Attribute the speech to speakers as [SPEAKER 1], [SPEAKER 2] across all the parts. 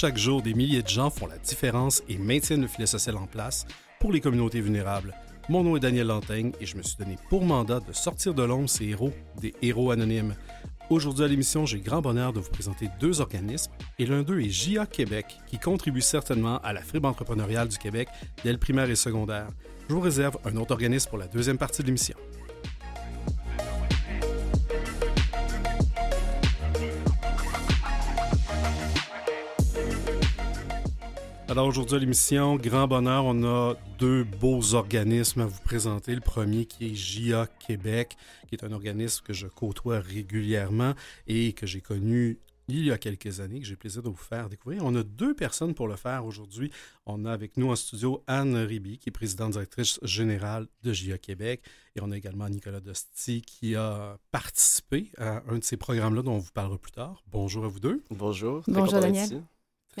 [SPEAKER 1] Chaque jour, des milliers de gens font la différence et maintiennent le filet social en place pour les communautés vulnérables. Mon nom est Daniel Lantaigne et je me suis donné pour mandat de sortir de l'ombre ces héros, des héros anonymes. Aujourd'hui à l'émission, j'ai grand bonheur de vous présenter deux organismes et l'un d'eux est JA Québec qui contribue certainement à la fibre entrepreneuriale du Québec dès le primaire et secondaire. Je vous réserve un autre organisme pour la deuxième partie de l'émission. Alors aujourd'hui à l'émission, grand bonheur, on a deux beaux organismes à vous présenter. Le premier qui est JA Québec, qui est un organisme que je côtoie régulièrement et que j'ai connu il y a quelques années, que j'ai plaisir de vous faire découvrir. On a deux personnes pour le faire aujourd'hui. On a avec nous en studio Anne Riby, qui est présidente directrice générale de JA Québec. Et on a également Nicolas Dosti, qui a participé à un de ces programmes-là dont on vous parlera plus tard. Bonjour à vous deux.
[SPEAKER 2] Bonjour.
[SPEAKER 3] Bonjour Daniel.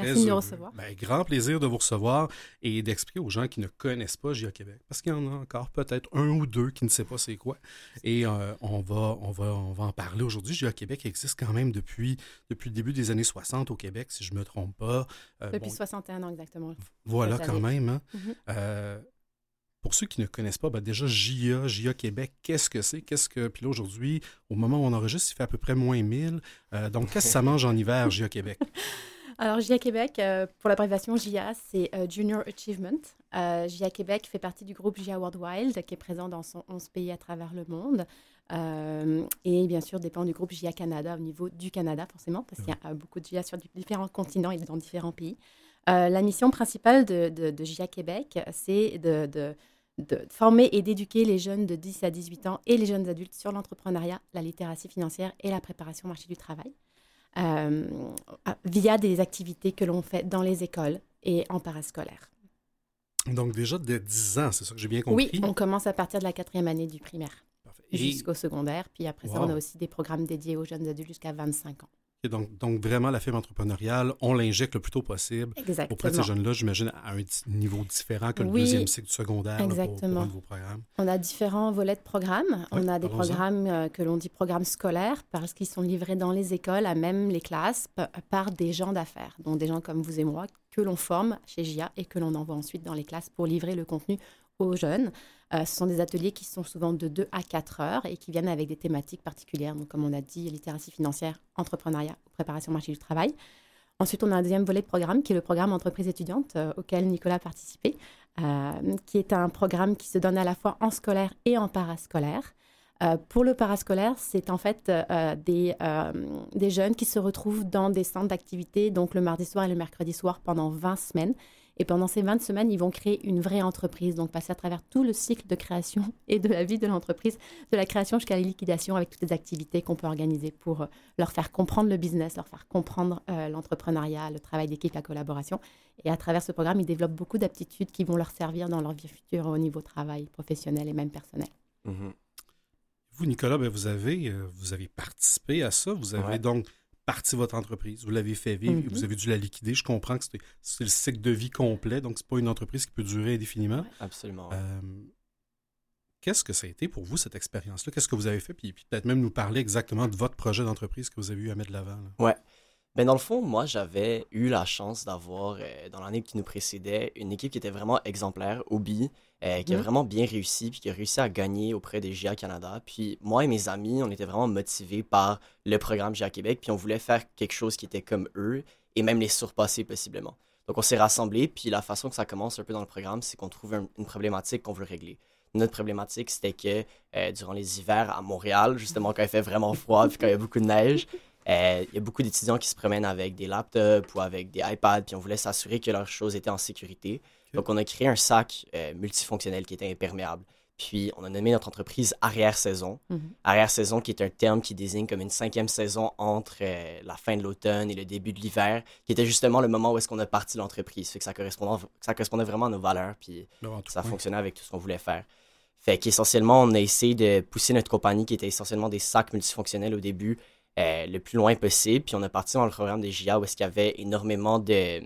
[SPEAKER 3] Merci de nous recevoir.
[SPEAKER 1] Ben, grand plaisir de vous recevoir et d'expliquer aux gens qui ne connaissent pas GIA Québec, parce qu'il y en a encore peut-être un ou deux qui ne savent pas c'est quoi. Et euh, on, va, on, va, on va en parler aujourd'hui. GIA Québec existe quand même depuis, depuis le début des années 60 au Québec, si je ne me trompe pas.
[SPEAKER 3] Euh, depuis 61 ans exactement.
[SPEAKER 1] Voilà quand même. Hein. Mm-hmm. Euh, pour ceux qui ne connaissent pas, ben déjà, JIA, JIA Québec, qu'est-ce que c'est? Qu'est-ce que. Puis là, aujourd'hui, au moment où on enregistre, il fait à peu près moins 1000. donc, qu'est-ce que ça mange en hiver, JIA Québec?
[SPEAKER 3] Alors, JIA Québec, euh, pour l'abréviation JIA, c'est euh, Junior Achievement. Euh, JIA Québec fait partie du groupe JIA World Wild, qui est présent dans 11 pays à travers le monde. et bien sûr, dépend du groupe JIA Canada au niveau du Canada, forcément, parce qu'il y a beaucoup de JIA sur différents continents et dans différents pays. la mission principale de, JIA Québec, c'est de de former et d'éduquer les jeunes de 10 à 18 ans et les jeunes adultes sur l'entrepreneuriat, la littératie financière et la préparation au marché du travail. Euh, via des activités que l'on fait dans les écoles et en parascolaire.
[SPEAKER 1] Donc déjà dès 10 ans, c'est ça que j'ai bien compris?
[SPEAKER 3] Oui, on commence à partir de la quatrième année du primaire jusqu'au secondaire. Puis après ça, on a aussi des programmes dédiés aux jeunes adultes jusqu'à 25 ans
[SPEAKER 1] donc, donc, vraiment, la fibre entrepreneuriale, on l'injecte le plus tôt possible auprès de ces jeunes-là, j'imagine, à un niveau différent que le deuxième cycle du secondaire
[SPEAKER 3] exactement.
[SPEAKER 1] pour, programme.
[SPEAKER 3] On a différents volets de programmes. on a des programmes euh, que l'on dit programmes scolaires parce qu'ils sont livrés dans les écoles, à même les classes, par des gens d'affaires, donc des gens comme vous et moi, que l'on forme chez GIA et que l'on envoie ensuite dans les classes pour livrer le contenu aux jeunes. Euh, ce sont des ateliers qui sont souvent de 2 à 4 heures et qui viennent avec des thématiques particulières. Donc, comme on a dit, littératie financière, entrepreneuriat préparation au marché du travail. Ensuite, on a un deuxième volet de programme qui est le programme entreprise étudiante euh, auquel Nicolas a participé, euh, qui est un programme qui se donne à la fois en scolaire et en parascolaire. pour le parascolaire, c'est en fait des, jeunes qui se retrouvent dans des centres d'activité, donc le mardi soir et le mercredi soir pendant 20 semaines et pendant ces 20 semaines, ils vont créer une vraie entreprise, donc passer à travers tout le cycle de création et de la vie de l'entreprise, de la création jusqu'à la liquidation avec toutes les activités qu'on peut organiser pour euh, leur faire comprendre le business, leur faire comprendre euh, l'entrepreneuriat, le travail d'équipe, la collaboration. Et à travers ce programme, ils développent beaucoup d'aptitudes qui vont leur servir dans leur vie future au niveau travail professionnel et même personnel.
[SPEAKER 1] Mm-hmm. Vous, Nicolas, ben, vous, avez, euh, vous avez participé à ça. Vous avez donc parti votre entreprise, vous l'avez fait vivre, vous mhm. avez dû la liquider. Je comprends que c'est le cycle de vie complet, donc c'est pas une entreprise qui peut durer indéfiniment.
[SPEAKER 2] Absolument. Euh,
[SPEAKER 1] qu'est-ce que ça a été pour vous, cette expérience-là? Qu'est-ce que vous avez fait? Puis, peut-être même nous parler exactement de votre projet d'entreprise que vous avez eu à mettre de l'avant.
[SPEAKER 2] Ouais. Ben dans le fond, moi, j'avais eu la chance d'avoir, euh, dans l'année qui nous précédait, une équipe qui était vraiment exemplaire, Obi, euh, qui a mmh. vraiment bien réussi, puis qui a réussi à gagner auprès des GIA Canada. Puis moi et mes amis, on était vraiment motivés par le programme GIA Québec, puis on voulait faire quelque chose qui était comme eux, et même les surpasser possiblement. Donc on s'est rassemblés, puis la façon que ça commence un peu dans le programme, c'est qu'on trouve une problématique qu'on veut régler. Notre problématique, c'était que euh, durant les hivers à Montréal, justement quand il fait vraiment froid, puis quand il y a beaucoup de neige, il y a beaucoup d'étudiants qui se promènent avec des laptops ou avec des iPads, puis on voulait s'assurer que leurs choses étaient en sécurité. Donc, on a créé un sac euh, multifonctionnel qui était imperméable. Puis, on a nommé notre entreprise Arrière-saison. Mhm. Arrière-saison, qui est un terme qui désigne comme une cinquième saison entre euh, la fin de l'automne et le début de l'hiver, qui était justement le moment où est-ce qu'on a parti l'entreprise. Fait que ça correspondait, ça correspondait vraiment à nos valeurs, puis ça fonctionnait avec tout ce qu'on voulait faire. Fait qu'essentiellement, on a essayé de pousser notre compagnie, qui était essentiellement des sacs multifonctionnels au début, euh, le plus loin possible. Puis on a parti dans le programme des GIA où est-ce qu'il y avait énormément de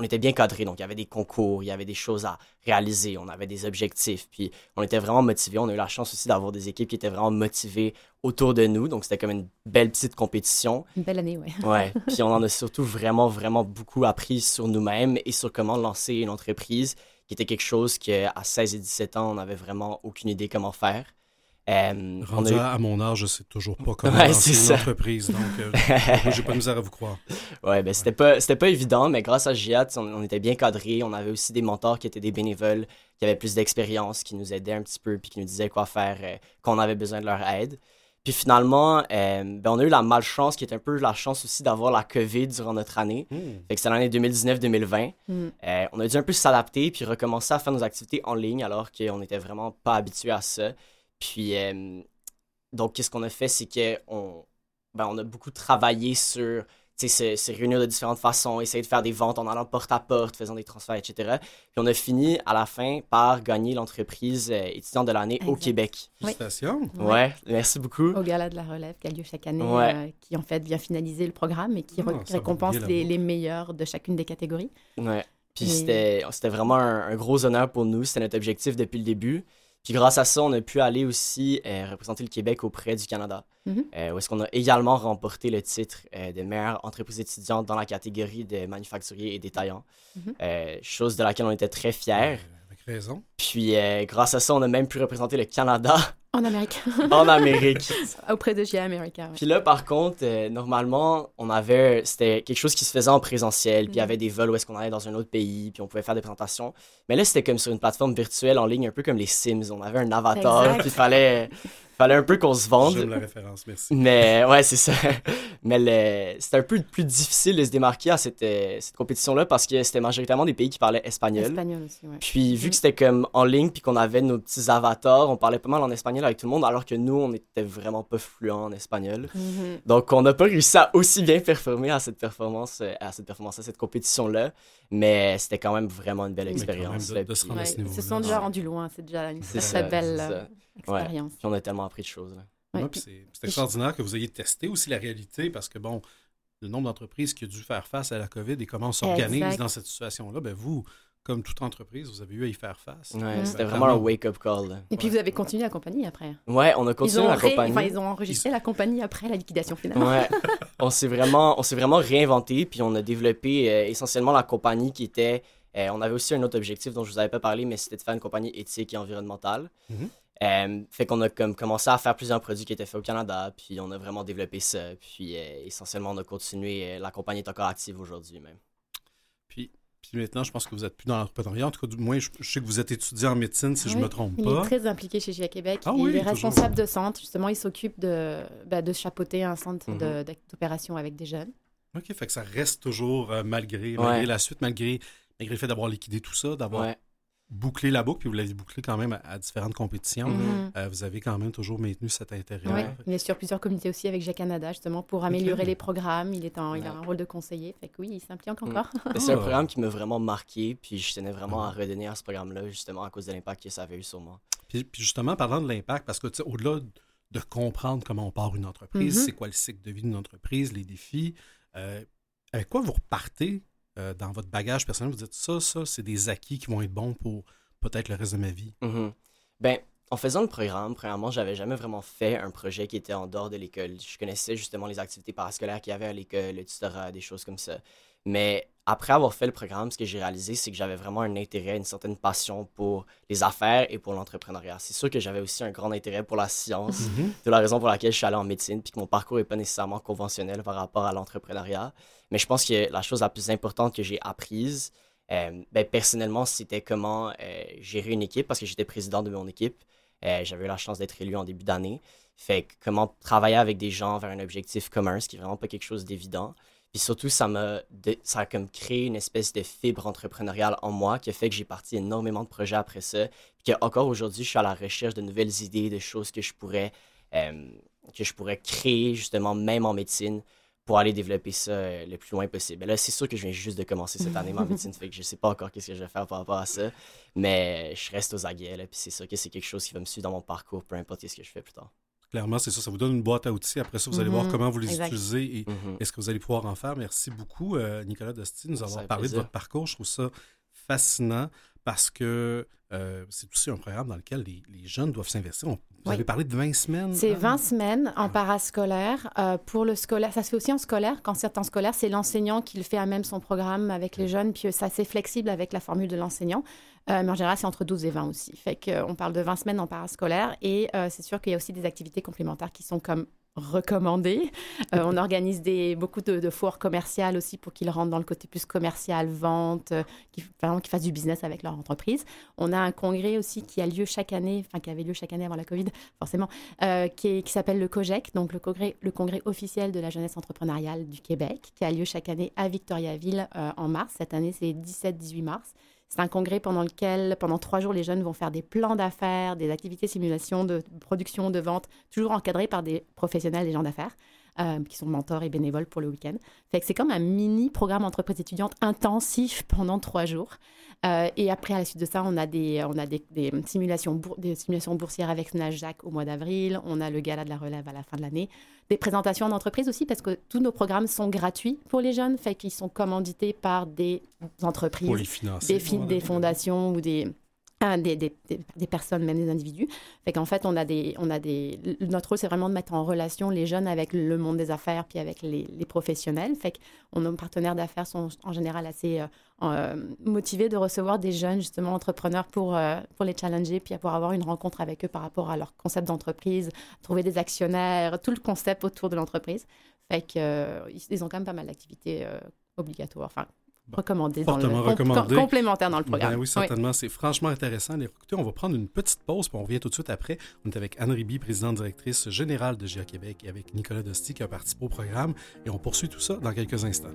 [SPEAKER 2] on était bien cadré. Donc, il y avait des concours, il y avait des choses à réaliser, on avait des objectifs. Puis, on était vraiment motivés. On a eu la chance aussi d'avoir des équipes qui étaient vraiment motivées autour de nous. Donc, c'était comme une belle petite compétition.
[SPEAKER 3] Une belle année,
[SPEAKER 2] oui. ouais. Puis, on en a surtout vraiment, vraiment beaucoup appris sur nous-mêmes et sur comment lancer une entreprise qui était quelque chose qu'à 16 et 17 ans, on n'avait vraiment aucune idée comment faire.
[SPEAKER 1] Euh, Rendu à mon âge, je sais toujours pas comment ouais, lancer une entreprise, donc euh, j'ai pas de misère à vous croire.
[SPEAKER 2] Ouais, ben c'était pas c'était pas évident, mais grâce à GIAT, on, était bien cadré, on avait aussi des mentors qui étaient des bénévoles, qui avaient plus d'expérience, qui nous aidaient un petit peu, puis qui nous disaient quoi faire euh, quand on avait besoin de leur aide. Puis finalement, euh, ben on a eu la malchance, qui est un peu la chance aussi d'avoir la COVID durant notre année. Hmm. Fait que c'est l'année 2019-2020. Hmm. on a dû un peu s'adapter, puis recommencer à faire nos activités en ligne, alors qu'on n'était vraiment pas habitué à ça. Puis, euh, donc, qu'est-ce qu'on a fait, c'est qu'on ben, on a beaucoup travaillé sur se, se, réunir de différentes façons, essayer de faire des ventes en allant porte à porte, faisant des transferts, etc. Puis on a fini à la fin par gagner l'entreprise euh, étudiante de l'année au Québec.
[SPEAKER 1] Félicitations.
[SPEAKER 2] Ouais, merci beaucoup.
[SPEAKER 3] Au Gala de la Relève qui a lieu chaque année, euh, qui en fait vient finaliser le programme et qui ah, récompense les, les, meilleurs de chacune des catégories.
[SPEAKER 2] Ouais. Puis c'était vraiment un, un, gros honneur pour nous. C'était notre objectif depuis le début. Puis grâce à ça, on a pu aller aussi euh, représenter le Québec auprès du Canada, mhm. euh, où est-ce qu'on a également remporté le titre euh, de meilleure entreprise étudiante dans la catégorie de manufacturiers et détaillants, mhm. chose de laquelle on était très fiers.
[SPEAKER 1] avec raison.
[SPEAKER 2] Puis grâce à ça, on a même pu représenter le Canada
[SPEAKER 3] en Amérique.
[SPEAKER 2] en Amérique.
[SPEAKER 3] Auprès de GIA America.
[SPEAKER 2] Puis là, par contre, euh, normalement, on avait. C'était quelque chose qui se faisait en présentiel. Puis il y avait des vols où est-ce qu'on allait dans un autre pays. Puis on pouvait faire des présentations. Mais là, c'était comme sur une plateforme virtuelle en ligne, un peu comme les Sims. On avait un avatar. Puis il fallait fallait un peu qu'on se vende.
[SPEAKER 1] J'aime la référence, merci.
[SPEAKER 2] Mais ouais, c'est ça. Mais c'était un peu plus difficile de se démarquer à cette, euh, cette compétition-là parce que c'était majoritairement des pays qui parlaient espagnol.
[SPEAKER 3] Espagnol aussi, ouais.
[SPEAKER 2] Puis vu que c'était comme en ligne puis qu'on avait nos petits avatars, on parlait pas mal en espagnol avec tout le monde alors que nous, on était vraiment pas fluents en espagnol. Mm-hmm. Donc on n'a pas réussi à aussi bien performer à cette performance, euh, à cette performance, à cette compétition-là. Mais c'était quand même vraiment une belle expérience.
[SPEAKER 1] De, de se
[SPEAKER 3] sont déjà rendus loin, c'est déjà une très belle euh, expérience.
[SPEAKER 2] Puis on a tellement appris de choses.
[SPEAKER 1] Là. c'est extraordinaire que vous ayez testé aussi la réalité parce que, bon, le nombre d'entreprises qui ont dû faire face à la COVID et comment on s'organise dans cette situation-là, ben vous, comme toute entreprise, vous avez eu à y faire face.
[SPEAKER 2] Ouais, c'était vraiment un wake-up call.
[SPEAKER 3] Et puis vous avez continué la compagnie après.
[SPEAKER 2] Ouais, on a continué la compagnie.
[SPEAKER 3] Enfin, ils ont enregistré la compagnie après la liquidation finale.
[SPEAKER 2] Ouais, on s'est vraiment, on s'est vraiment réinventé, puis on a développé euh, essentiellement la compagnie qui était. Euh, on avait aussi un autre objectif dont je vous avais pas parlé, mais c'était de faire une compagnie éthique et environnementale. Mm-hmm. Euh, fait qu'on a comme commencé à faire plusieurs produits qui étaient faits au Canada, puis on a vraiment développé ça. Puis essentiellement, on a continué. la compagnie est encore active aujourd'hui même.
[SPEAKER 1] Puis maintenant, je pense que vous êtes plus dans l'entrepreneuriat. En tout cas, du moins, je, sais que vous êtes étudiant en médecine, si je ne me trompe pas.
[SPEAKER 3] Il est très impliqué chez GIA Québec. Ah il est responsable de centre. Justement, il s'occupe de, ben, de chapeauter un centre mhm. d'opération avec des jeunes.
[SPEAKER 1] OK, fait que ça reste toujours, euh, malgré, malgré la suite, malgré, malgré le fait d'avoir liquidé tout ça, d'avoir boucler la boucle, puis vous l'avez bouclé quand même à, différentes compétitions. Mhm. Euh, vous avez quand même toujours maintenu cet intérêt.
[SPEAKER 3] Oui, il est sur plusieurs comités aussi avec Jacques Canada, justement, pour améliorer les programmes. Il, est en, il a un rôle de conseiller. Fait que oui, il s'implique encore.
[SPEAKER 2] Mm. C'est un ah. programme qui m'a vraiment marqué, puis je tenais vraiment à redonner à ce programme-là, justement, à cause de l'impact que ça avait eu sur moi.
[SPEAKER 1] Puis, justement, parlant de l'impact, parce que au-delà de comprendre comment on part une entreprise, mhm. c'est quoi le cycle de vie d'une entreprise, les défis, euh, avec quoi vous repartez euh, dans votre bagage personnel, vous dites ça, ça, c'est des acquis qui vont être bons pour peut-être le reste de ma vie?
[SPEAKER 2] Mm-hmm. Ben, en faisant le programme, premièrement, j'avais jamais vraiment fait un projet qui était en dehors de l'école. Je connaissais justement les activités parascolaires qu'il y avait à l'école, le tutorat, des choses comme ça. Mais après avoir fait le programme, ce que j'ai réalisé, c'est que j'avais vraiment un intérêt, une certaine passion pour les affaires et pour l'entrepreneuriat. C'est sûr que j'avais aussi un grand intérêt pour la science, mm-hmm. de la raison pour laquelle je suis allé en médecine, puis que mon parcours n'est pas nécessairement conventionnel par rapport à l'entrepreneuriat. Mais je pense que la chose la plus importante que j'ai apprise, euh, ben, personnellement, c'était comment euh, gérer une équipe, parce que j'étais président de mon équipe. Euh, j'avais eu la chance d'être élu en début d'année. Fait que comment travailler avec des gens vers un objectif commun, ce qui est vraiment pas quelque chose d'évident. Puis surtout, ça m'a ça a comme créé une espèce de fibre entrepreneuriale en moi qui a fait que j'ai parti énormément de projets après ça. Puis qu'encore aujourd'hui, je suis à la recherche de nouvelles idées, de choses que je pourrais, que je pourrais créer justement même en médecine pour aller développer ça euh, le plus loin possible. là, c'est sûr que je viens juste de commencer cette année ma médecine, fait que je sais pas encore qu'est-ce que je vais faire par rapport à ça, mais je reste aux aguets, là, puis c'est sûr que c'est quelque chose qui va me suivre dans mon parcours, peu importe ce que je fais plus tard.
[SPEAKER 1] Clairement, c'est ça. Ça vous donne une boîte à outils. Après ça, vous allez voir
[SPEAKER 3] Mhm.
[SPEAKER 1] comment vous les
[SPEAKER 3] Exact.
[SPEAKER 1] utilisez et
[SPEAKER 2] Mhm.
[SPEAKER 1] est-ce que vous allez pouvoir en faire. Merci beaucoup, euh, Nicolas Dosti, de nous
[SPEAKER 2] Ça
[SPEAKER 1] avoir parlé de votre parcours. Je trouve ça fascinant parce que euh, c'est aussi un programme dans lequel les, les jeunes doivent s'investir. On- Vous
[SPEAKER 3] Oui.
[SPEAKER 1] avez parlé de 20 semaines.
[SPEAKER 3] C'est
[SPEAKER 1] hein?
[SPEAKER 3] 20 semaines en parascolaire. Euh, pour le scolaire, ça se fait aussi en scolaire. Quand c'est en scolaire, c'est l'enseignant qui le fait à même son programme avec les jeunes. Puis euh, c'est assez flexible avec la formule de l'enseignant. Euh, mais en général, c'est entre 12 et 20 aussi. Fait qu'on parle de 20 semaines en parascolaire. Et euh, c'est sûr qu'il y a aussi des activités complémentaires qui sont comme recommandées. Euh, on organise des, beaucoup de, de foires commerciales aussi pour qu'ils rentrent dans le côté plus commercial, vente, euh, qu'ils fassent du business avec leur entreprise. On a un congrès aussi qui a lieu chaque année, enfin qui avait lieu chaque année avant la COVID, forcément, euh, qui, s'appelle le COGEC, donc le congrès, le congrès officiel de la jeunesse entrepreneuriale du Québec, qui a lieu chaque année à Victoriaville euh, en mars. Cette année, c'est 17-18 mars. C'est un congrès pendant lequel, pendant trois jours, les jeunes vont faire des plans d'affaires, des activités simulation, de production, de vente, toujours encadrés par des professionnels, des gens d'affaires, euh, qui sont mentors et bénévoles pour le week-end. C'est comme un mini programme entreprise étudiante intensif pendant trois jours. Euh, et après, à la suite de ça, on a des, on a des, des simulations, bour- des simulations boursières avec Nasdaq au mois d'avril. On a le gala de la relève à la fin de l'année. Des présentations d'entreprise aussi, parce que tous nos programmes sont gratuits pour les jeunes, fait qu'ils sont commandités par des entreprises
[SPEAKER 1] Pour les
[SPEAKER 3] des, fi- des fondations ou des, ah, des, des, des- personnes, même des individus. Fait qu'en fait, on a des, on a des, notre rôle, c'est vraiment de mettre en relation les jeunes avec le monde des affaires puis avec les, les professionnels. Fait qu'on nos partenaires d'affaires sont en général assez euh, euh, motivés de recevoir des jeunes, justement, entrepreneurs pour, euh, pour les challenger puis pour avoir une rencontre avec eux par rapport à leur concept d'entreprise, trouver des actionnaires, tout le concept autour de l'entreprise. Fait que, euh, ils- ils ont quand même pas mal d'activités obligatoires, enfin,
[SPEAKER 1] Bon.
[SPEAKER 3] recommandées, dans le,
[SPEAKER 1] Fortement
[SPEAKER 3] com-
[SPEAKER 1] recommandées.
[SPEAKER 3] com- complémentaires dans le programme.
[SPEAKER 1] Ben oui, certainement. C'est franchement intéressant. Allez, Écoutez, on va prendre une petite pause, puis on revient tout de suite après. On est avec Anne Riby, présidente directrice générale de GIA Québec, et avec Nicolas Dosti qui a participé au programme. Et on poursuit tout ça dans quelques instants.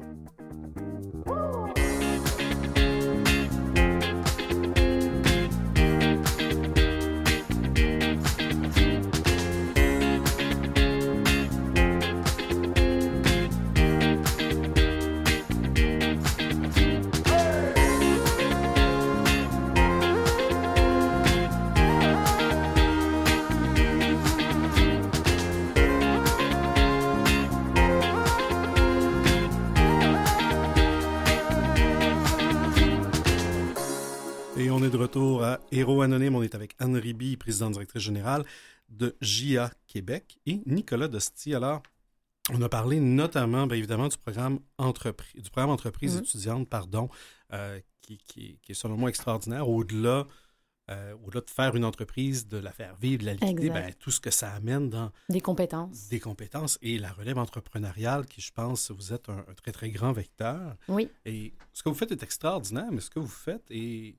[SPEAKER 1] Héros Anonyme. On est avec Anne Riby, présidente directrice générale de JA Québec, et Nicolas Dosti. Alors, on a parlé notamment, bien évidemment, du programme entreprise, du programme entreprise
[SPEAKER 3] Mhm.
[SPEAKER 1] étudiante, pardon, euh, qui, qui- qui est selon moi extraordinaire. Au-delà, euh, au-delà de faire une entreprise, de la faire vivre, de la liquider, ben, tout ce que ça amène dans
[SPEAKER 3] Des compétences.
[SPEAKER 1] des compétences et la relève entrepreneuriale, qui, je pense, vous êtes un, un très, très grand vecteur.
[SPEAKER 3] Oui.
[SPEAKER 1] Et ce que vous faites est extraordinaire, mais ce que vous faites est,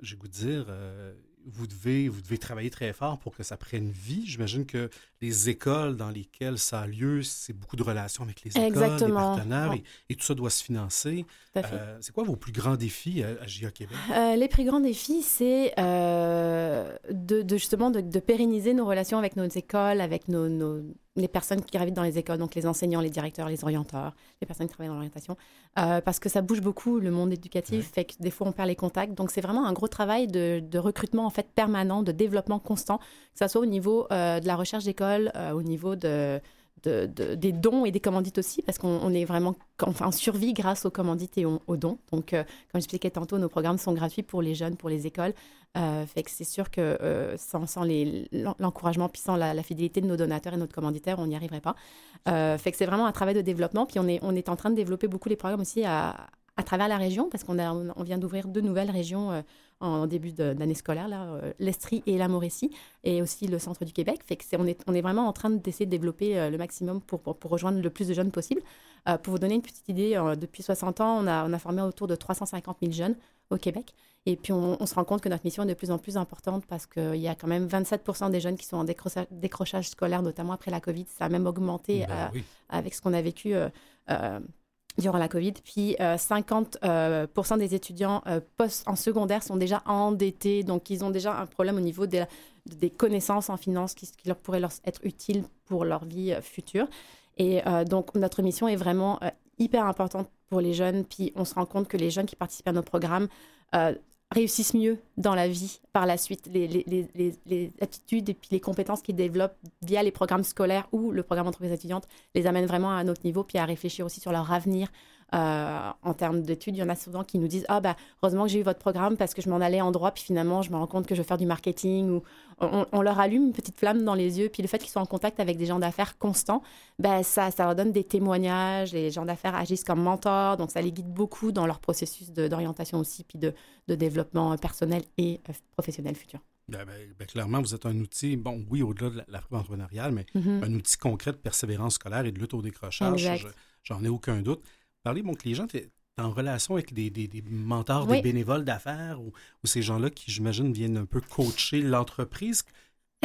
[SPEAKER 1] j'ai goût de dire, euh, vous, devez, vous devez travailler très fort pour que ça prenne vie. J'imagine que les écoles dans lesquelles ça a lieu, c'est beaucoup de relations avec les écoles,
[SPEAKER 3] Exactement.
[SPEAKER 1] les partenaires,
[SPEAKER 3] Ouais.
[SPEAKER 1] et, et tout ça doit se financer. Euh, c'est quoi vos plus grands défis à, à GIA Québec?
[SPEAKER 3] Euh, les plus grands défis, c'est euh, de, de justement de, de pérenniser nos relations avec nos écoles, avec nos, nos- les personnes qui gravitent dans les écoles, donc les enseignants, les directeurs, les orienteurs, les personnes qui travaillent dans l'orientation, euh, parce que ça bouge beaucoup le monde éducatif, fait que des fois on perd les contacts. Donc c'est vraiment un gros travail de, de recrutement en fait permanent, de développement constant, que ce soit au niveau euh, de la recherche d'école, euh, au niveau de de- de- des dons et des commandites aussi, parce qu'on on est vraiment enfin, en survie grâce aux commandites et aux, dons. Donc, euh, comme j'expliquais tantôt, nos programmes sont gratuits pour les jeunes, pour les écoles. Euh, fait que c'est sûr que euh, sans, l'encouragement, puis sans la, fidélité de nos donateurs et notre commanditaire, on n'y arriverait pas. Fait que c'est vraiment un travail de développement. Puis on est, on est en train de développer beaucoup les programmes aussi à, à travers la région, parce qu'on on vient d'ouvrir deux nouvelles régions euh, en début d'année scolaire, là, euh, l'Estrie et la Mauricie, et aussi le centre du Québec. Fait que c'est, on, est, on est vraiment en train d'essayer de développer euh, le maximum pour, pour, pour rejoindre le plus de jeunes possible. Euh, pour vous donner une petite idée, euh, depuis 60 ans, on a, on a formé autour de 350 000 jeunes au Québec. Et puis, on, on se rend compte que notre mission est de plus en plus importante parce qu'il y a quand même 27 des jeunes qui sont en décrochage, décrochage scolaire, notamment après la COVID. Ça a même augmenté
[SPEAKER 1] Ben oui.
[SPEAKER 3] avec ce qu'on a vécu durant la COVID. Puis euh, 50 euh, pourcent des étudiants euh, post en secondaire sont déjà endettés, donc ils ont déjà un problème au niveau des, connaissances en finance qui, leur pourraient être utiles pour leur vie euh, future. Et euh, donc notre mission est vraiment euh, hyper importante pour les jeunes. Puis on se rend compte que les jeunes qui participent à nos programmes euh, réussissent mieux dans la vie par la suite. Les, les, aptitudes et puis les compétences qu'ils développent via les programmes scolaires ou le programme entreprise étudiante les amènent vraiment à un autre niveau, puis à réfléchir aussi sur leur avenir euh, en termes d'études. Il y en a souvent qui nous disent Ah, bah, heureusement que j'ai eu votre programme parce que je m'en allais en droit, puis finalement, je me rends compte que je veux faire du marketing. Ou on, leur allume une petite flamme dans les yeux. Puis le fait qu'ils soient en contact avec des gens d'affaires constants, bah, ça, ça leur donne des témoignages. Les gens d'affaires agissent comme mentors, donc ça les guide beaucoup dans leur processus d'orientation aussi, puis de, de, développement personnel et euh, professionnel futur.
[SPEAKER 1] Ben, ben, ben, clairement, vous êtes un outil, bon, oui, au-delà de la, la entrepreneuriale, mais mm-hmm. un outil concret de persévérance scolaire et de lutte au décrochage. J'en ai aucun doute parler, mon client, tu es en relation avec des, des, mentors, des bénévoles d'affaires ou, ou, ces gens-là qui, j'imagine, viennent un peu coacher l'entreprise.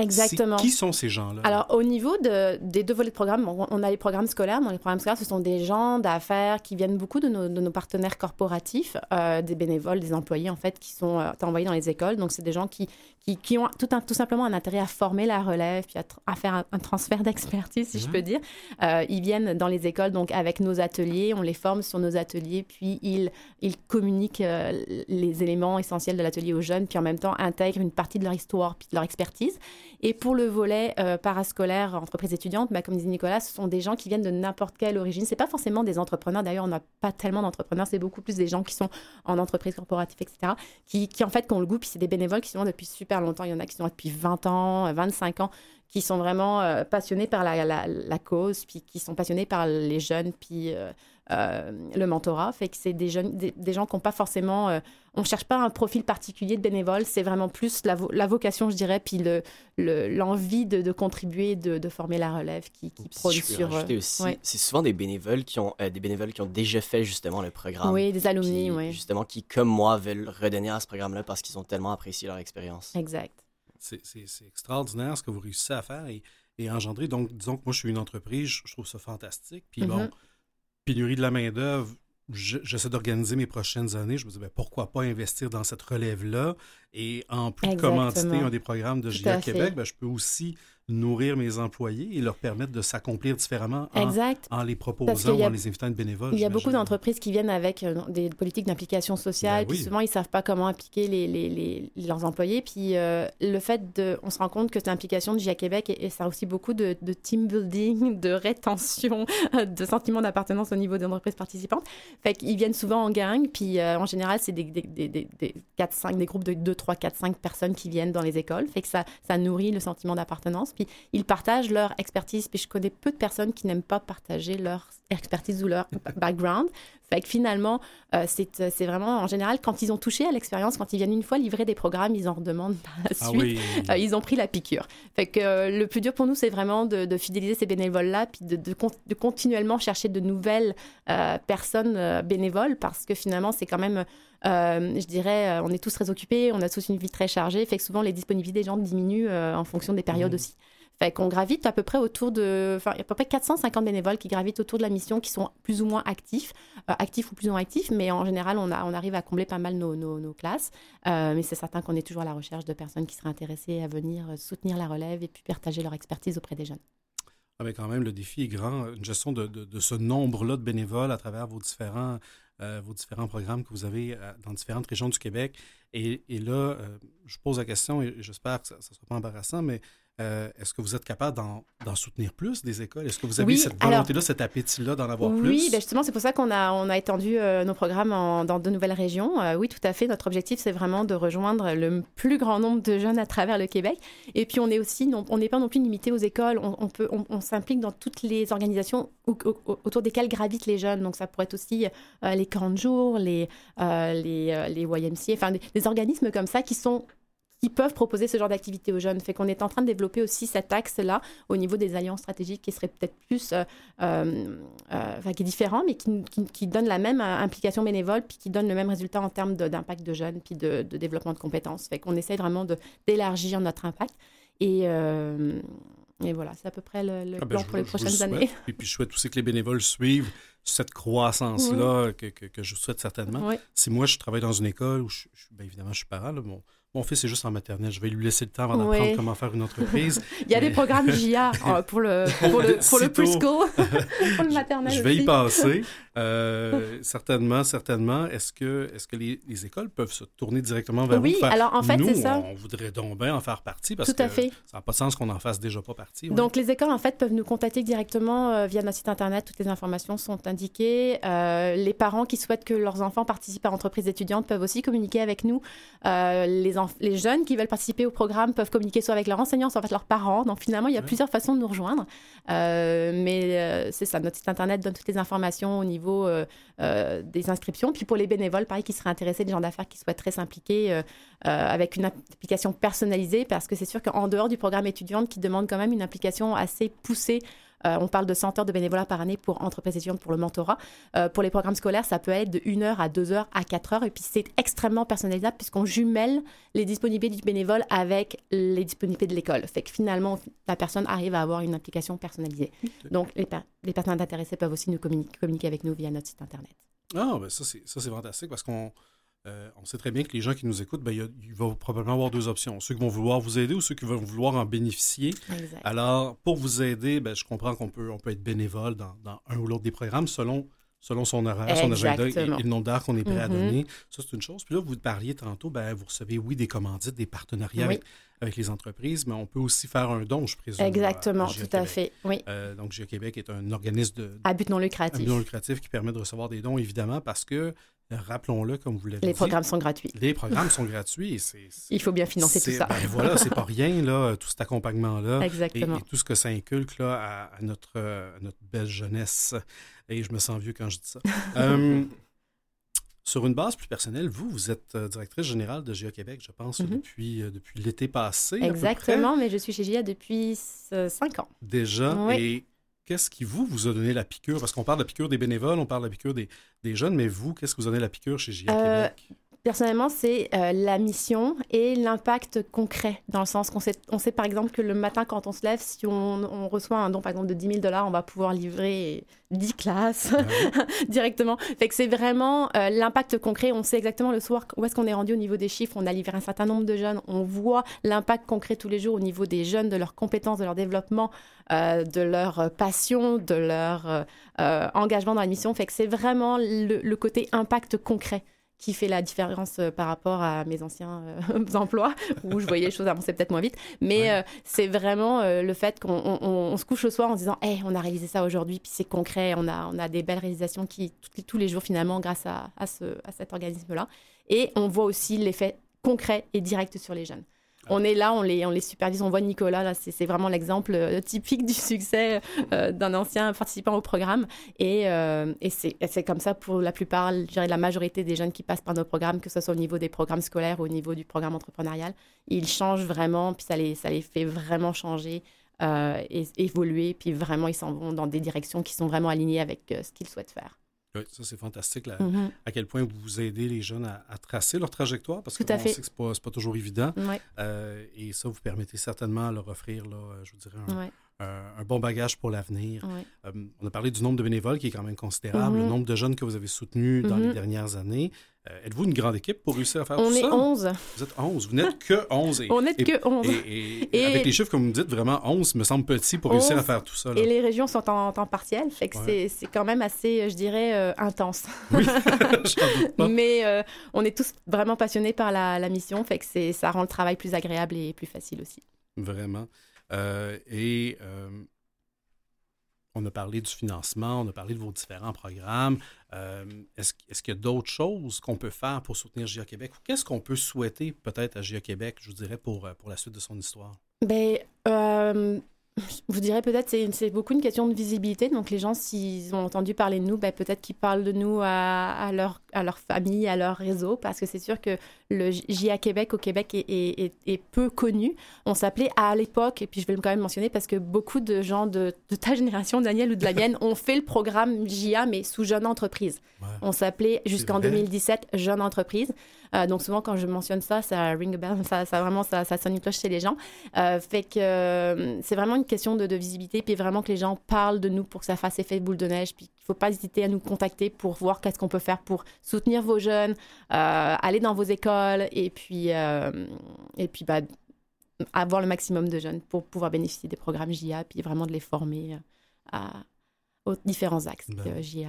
[SPEAKER 3] Exactement.
[SPEAKER 1] Qui sont ces gens-là?
[SPEAKER 3] Alors, au niveau de, des deux volets de programme, on, a les programmes scolaires. Dans les programmes scolaires, ce sont des gens d'affaires qui viennent beaucoup de nos, de nos partenaires corporatifs, euh, des bénévoles, des employés, en fait, qui sont euh, envoyés dans les écoles. Donc, c'est des gens qui, qui, qui ont tout, un, tout, simplement un intérêt à former la relève, puis à, faire un, transfert d'expertise, si je peux dire. Euh, ils viennent dans les écoles, donc, avec nos ateliers. On les forme sur nos ateliers, puis ils, ils communiquent les éléments essentiels de l'atelier aux jeunes, puis en même temps intègrent une partie de leur histoire, puis de leur expertise. Et pour le volet euh, parascolaire, entreprise étudiante, bah, comme disait Nicolas, ce sont des gens qui viennent de n'importe quelle origine. Ce pas forcément des entrepreneurs. D'ailleurs, on n'a pas tellement d'entrepreneurs. C'est beaucoup plus des gens qui sont en entreprise corporative, etc. Qui, qui en fait, qui ont le goût. Puis c'est des bénévoles qui sont là depuis super longtemps. Il y en a qui sont là depuis 20 ans, 25 ans qui sont vraiment euh, passionnés par la, la, cause, puis qui sont passionnés par les jeunes, puis euh, euh, le mentorat. Fait que c'est des, jeunes, des, gens qui n'ont pas forcément... On ne cherche pas un profil particulier de bénévole, c'est vraiment plus la, la, vocation, je dirais, puis l'envie le, de, de, contribuer, de, de, former la relève qui, qui produit sur...
[SPEAKER 2] Euh, aussi, c'est souvent des bénévoles, qui ont, des bénévoles qui ont déjà fait justement le programme.
[SPEAKER 3] Oui, des alumni, oui.
[SPEAKER 2] Justement, qui, comme moi, veulent redonner à ce programme-là parce qu'ils ont tellement apprécié leur expérience.
[SPEAKER 3] Exact.
[SPEAKER 1] C'est extraordinaire ce que vous réussissez à faire et, et engendrer. Donc, disons que moi, je suis une entreprise, je trouve ça fantastique. Puis bon mm-hmm pénurie de la main-d'œuvre, j'essaie d'organiser mes prochaines années. Je me dis, ben, pourquoi pas investir dans cette relève-là? Et en plus de commanditer un des programmes de GIA Québec, ben, je peux aussi nourrir mes employés et leur permettre de s'accomplir différemment en, en, les proposant ou en les invitant à être bénévoles.
[SPEAKER 3] Il y a beaucoup d'entreprises qui viennent avec euh, des politiques d'implication sociale, ben puis souvent ils ne savent pas comment appliquer les, les, les, leurs employés. Puis euh, le fait de. On se rend compte que cette implication de GIA Québec, et, ça a aussi beaucoup de, de, team building, de rétention, de sentiment d'appartenance au niveau des entreprises participantes. Fait qu'ils viennent souvent en gang, puis euh, en général, c'est des, des, des, des, 4, 5, des groupes de 2, 3, 4, 5 personnes qui viennent dans les écoles. Fait que ça, ça nourrit le sentiment d'appartenance puis ils partagent leur expertise. Puis je connais peu de personnes qui n'aiment pas partager leur expertise ou leur background. Fait que finalement, euh, euh, c'est vraiment, en général, quand ils ont touché à l'expérience, quand ils viennent une fois livrer des programmes, ils en redemandent par la ah suite. Euh, ils ont pris la piqûre. Fait que le plus dur pour nous, c'est vraiment de, fidéliser ces bénévoles-là, puis de, de, continuellement chercher de nouvelles personnes bénévoles, parce que finalement, c'est quand même, je dirais, on est tous très occupés, on a tous une vie très chargée, fait que souvent les disponibilités des gens diminuent en fonction des périodes mmh. aussi. Fait qu'on gravite à peu près autour de. Enfin, il y a à peu près 450 bénévoles qui gravitent autour de la mission, qui sont plus ou moins actifs, euh, actifs ou plus ou moins actifs, mais en général, on, a, on arrive à combler pas mal nos, nos, classes. Euh, mais c'est certain qu'on est toujours à la recherche de personnes qui seraient intéressées à venir euh, soutenir la relève et puis partager leur expertise auprès des jeunes.
[SPEAKER 1] Ah, mais quand même, le défi est grand. Une gestion de, de, ce nombre-là de bénévoles à travers vos différents, vos différents programmes que vous avez dans différentes régions du Québec. Et, et là, je pose la question, et j'espère que ça ne sera pas embarrassant, mais euh, est-ce que vous êtes capable d'en soutenir plus des écoles? Est-ce que vous avez cette volonté-là, cet appétit-là d'en avoir plus?
[SPEAKER 3] Oui, ben justement, c'est pour ça qu'on a, on a étendu euh, nos programmes dans de nouvelles régions. Euh, oui, tout à fait. Notre objectif, c'est vraiment de rejoindre le plus grand nombre de jeunes à travers le Québec. Et puis, on est aussi, on n'est pas non plus limité aux écoles. On, peut, on, s'implique dans toutes les organisations autour desquelles gravitent les jeunes. Donc, ça pourrait être aussi les camps de jour, les, les, les YMCA, enfin, des organismes comme ça qui sont qui peuvent proposer ce genre d'activité aux jeunes. Fait qu'on est en train de développer aussi cet axe-là au niveau des alliances stratégiques qui serait peut-être plus, euh, euh, euh, enfin, qui est différent, mais qui, qui, donne la même implication bénévole, puis qui donne le même résultat en termes d'impact de, jeunes, puis de, développement de compétences. Fait qu'on essaie vraiment d'élargir notre impact. Et, et voilà, c'est à peu près le, ah, ben, plan pour les prochaines années.
[SPEAKER 1] Et puis je souhaite aussi que les bénévoles suivent cette croissance-là que, que, je souhaite certainement. Si moi, je travaille dans une école où, je, bien évidemment, je suis parent, mon, Mon fils est juste en maternelle. Je vais lui laisser le temps avant d'apprendre comment faire une entreprise.
[SPEAKER 3] Il y a des programmes JA euh, pour le, pour le, pour le preschool, pour le maternel.
[SPEAKER 1] Je vais y passer. Euh, certainement, certainement. Est-ce que, est que les, les, écoles peuvent se tourner directement vers
[SPEAKER 3] oui,
[SPEAKER 1] vous?
[SPEAKER 3] Oui, alors en fait, c'est ça.
[SPEAKER 1] On voudrait donc bien en faire partie parce
[SPEAKER 3] Tout à
[SPEAKER 1] que
[SPEAKER 3] fait.
[SPEAKER 1] ça n'a pas de sens qu'on en fasse déjà pas partie.
[SPEAKER 3] Donc, les écoles, en fait, peuvent nous contacter directement euh, via notre site Internet. Toutes les informations sont indiquées. les parents qui souhaitent que leurs enfants participent à entreprises étudiantes peuvent aussi communiquer avec nous. les, les jeunes qui veulent participer au programme peuvent communiquer soit avec leurs enseignants, soit avec leurs parents. Donc finalement, il y a plusieurs façons de nous rejoindre. Euh, mais euh, c'est ça, notre site Internet donne toutes les informations au niveau euh, des inscriptions. Puis pour les bénévoles, pareil, qui seraient intéressés, des gens d'affaires qui souhaiteraient s'impliquer avec une application personnalisée, parce que c'est sûr qu'en dehors du programme étudiant, qui demande quand même une implication assez poussée euh, on parle de 100 heures de bénévolat par année pour entreprises étudiantes pour le mentorat. Euh, pour les programmes scolaires, ça peut être de 1 heure à 2 heures à 4 heures. Et puis, c'est extrêmement personnalisable puisqu'on jumelle les disponibilités du bénévole avec les disponibilités de l'école. Fait que finalement, la personne arrive à avoir une application personnalisée. Donc, les, personnes intéressées peuvent aussi nous communiquer, avec nous via notre site Internet.
[SPEAKER 1] Ah, ben ça, c'est fantastique parce qu'on euh, on sait très bien que les gens qui nous écoutent, ben, il, va probablement avoir deux options. Ceux qui vont vouloir vous aider ou ceux qui vont vouloir en bénéficier. Alors, pour vous aider, ben, je comprends qu'on peut, on peut être bénévole dans, un ou l'autre des programmes selon, selon son horaire, son agenda et, le nombre d'heures qu'on est prêt à mm-hmm. donner. Ça, c'est une chose. Puis là, vous parliez tantôt, ben, vous recevez, oui, des commandites, des partenariats avec, les entreprises, mais on peut aussi faire un don, je présume.
[SPEAKER 3] Exactement, tout à fait. Oui.
[SPEAKER 1] Euh, donc, GIA Québec est un organisme de,
[SPEAKER 3] à but non lucratif.
[SPEAKER 1] À but non lucratif qui permet de recevoir des dons, évidemment, parce que Rappelons-le, comme vous l'avez dit.
[SPEAKER 3] Les programmes sont gratuits.
[SPEAKER 1] Les programmes sont gratuits. Et
[SPEAKER 3] Il faut bien financer tout ça.
[SPEAKER 1] Ben voilà, c'est pas rien, là, tout cet accompagnement-là.
[SPEAKER 3] Exactement.
[SPEAKER 1] Et, tout ce que ça inculque là, à, notre, notre belle jeunesse. Et je me sens vieux quand je dis ça. Euh, sur une base plus personnelle, vous, vous êtes euh, directrice générale de GIA Québec, je pense, mm-hmm. depuis, euh, depuis l'été passé.
[SPEAKER 3] Exactement, mais je suis chez GIA depuis cinq ans.
[SPEAKER 1] Déjà. Et qu'est-ce qui vous, vous a donné la piqûre? Parce qu'on parle de la piqûre des bénévoles, on parle de la piqûre des, jeunes, mais vous, qu'est-ce que vous a donné la piqûre chez euh, Québec?
[SPEAKER 3] Personnellement, c'est euh, la mission et l'impact concret, dans le sens qu'on sait, on sait par exemple que le matin, quand on se lève, si on, reçoit un don, par exemple, de 10 000 dollars, on va pouvoir livrer 10 classes ah directement. Fait que c'est vraiment euh, l'impact concret. On sait exactement le soir où est-ce qu'on est rendu au niveau des chiffres. On a livré un certain nombre de jeunes. On voit l'impact concret tous les jours au niveau des jeunes, de leurs compétences, de leur développement, euh, de leur passion, de leur engagement dans la mission. Fait que c'est vraiment le côté impact concret qui fait la différence euh, par rapport à mes anciens euh, emplois où je voyais les choses avancer peut-être moins vite. Mais euh, c'est vraiment le fait qu'on se couche le soir en se disant hey, on a réalisé ça aujourd'hui, puis c'est concret, on a, on a des belles réalisations qui, tous les jours finalement, grâce à, à, ce, à cet organisme-là. Et on voit aussi l'effet concret et direct sur les jeunes. On est là, on les, supervise. On voit Nicolas, là, c'est vraiment l'exemple euh, typique du succès euh, d'un ancien participant au programme. Et, euh, et c'est comme ça pour la plupart, je dirais la majorité des jeunes qui passent par nos programmes, que ce soit au niveau des programmes scolaires ou au niveau du programme entrepreneurial. Ils changent vraiment, puis ça les fait vraiment changer. et évoluer, puis vraiment ils s'en vont dans des directions qui sont vraiment alignées avec ce qu'ils souhaitent faire.
[SPEAKER 1] Oui, ça c'est fantastique, mm-hmm. à quel point vous aidez les jeunes à, tracer leur trajectoire, parce que sait que ce n'est pas, toujours évident. Euh, et ça, vous permettez certainement de leur offrir, là, je vous dirais, un, un, bon bagage pour l'avenir. Euh, on a parlé du nombre de bénévoles qui est quand même considérable, le mhm. nombre de jeunes que vous avez soutenus dans les mhm. dernières années. Euh, êtes-vous une grande équipe pour réussir à faire
[SPEAKER 3] tout
[SPEAKER 1] ça?
[SPEAKER 3] On est 11.
[SPEAKER 1] Vous êtes 11. Vous n'êtes que 11.
[SPEAKER 3] on n'est que 11.
[SPEAKER 1] Et, avec les chiffres, comme vous me dites, vraiment 11 me semble petit pour réussir à faire tout ça.
[SPEAKER 3] Et les régions sont en temps partiel, fait que c'est quand même assez, je dirais, euh, intense.
[SPEAKER 1] Oui,
[SPEAKER 3] Mais on est tous vraiment passionnés par la, la mission, fait que ça rend le travail plus agréable et plus facile aussi.
[SPEAKER 1] Vraiment. Euh, et euh, on a parlé du financement, on a parlé de vos différents programmes. Euh, est-ce, qu'il y a d'autres choses qu'on peut faire pour soutenir GIA Québec? Qu'est-ce qu'on peut souhaiter peut-être à GIA Québec, je vous dirais, pour, pour la suite de son histoire?
[SPEAKER 3] Ben, je vous dirais peut-être c'est c'est beaucoup une question de visibilité. Donc les gens, s'ils ont entendu parler de nous, ben, peut-être qu'ils parlent de nous à, à, leur, à leur famille, à leur réseau, parce que c'est sûr que le JA Québec au Québec est, est, est, peu connu. On s'appelait à l'époque, et puis je vais quand même mentionner parce que beaucoup de gens de, de ta génération, Daniel ou de la mienne, ont fait le programme JA, mais sous jeune entreprise. On s'appelait jusqu'en 2017 jeune entreprise. Euh, donc souvent quand je mentionne ça, ça ring a bell, ça, ça vraiment ça, ça sonne une cloche chez les gens. Euh, fait que euh, c'est vraiment une question de, visibilité, puis vraiment que les gens parlent de nous pour que ça fasse effet boule de neige, puis il ne faut pas hésiter à nous contacter pour voir qu'est-ce qu'on peut faire pour soutenir vos jeunes, aller dans vos écoles, et puis, et puis bah, avoir le maximum de jeunes pour pouvoir bénéficier des programmes JA, puis vraiment de les former à, aux différents axes ben que JA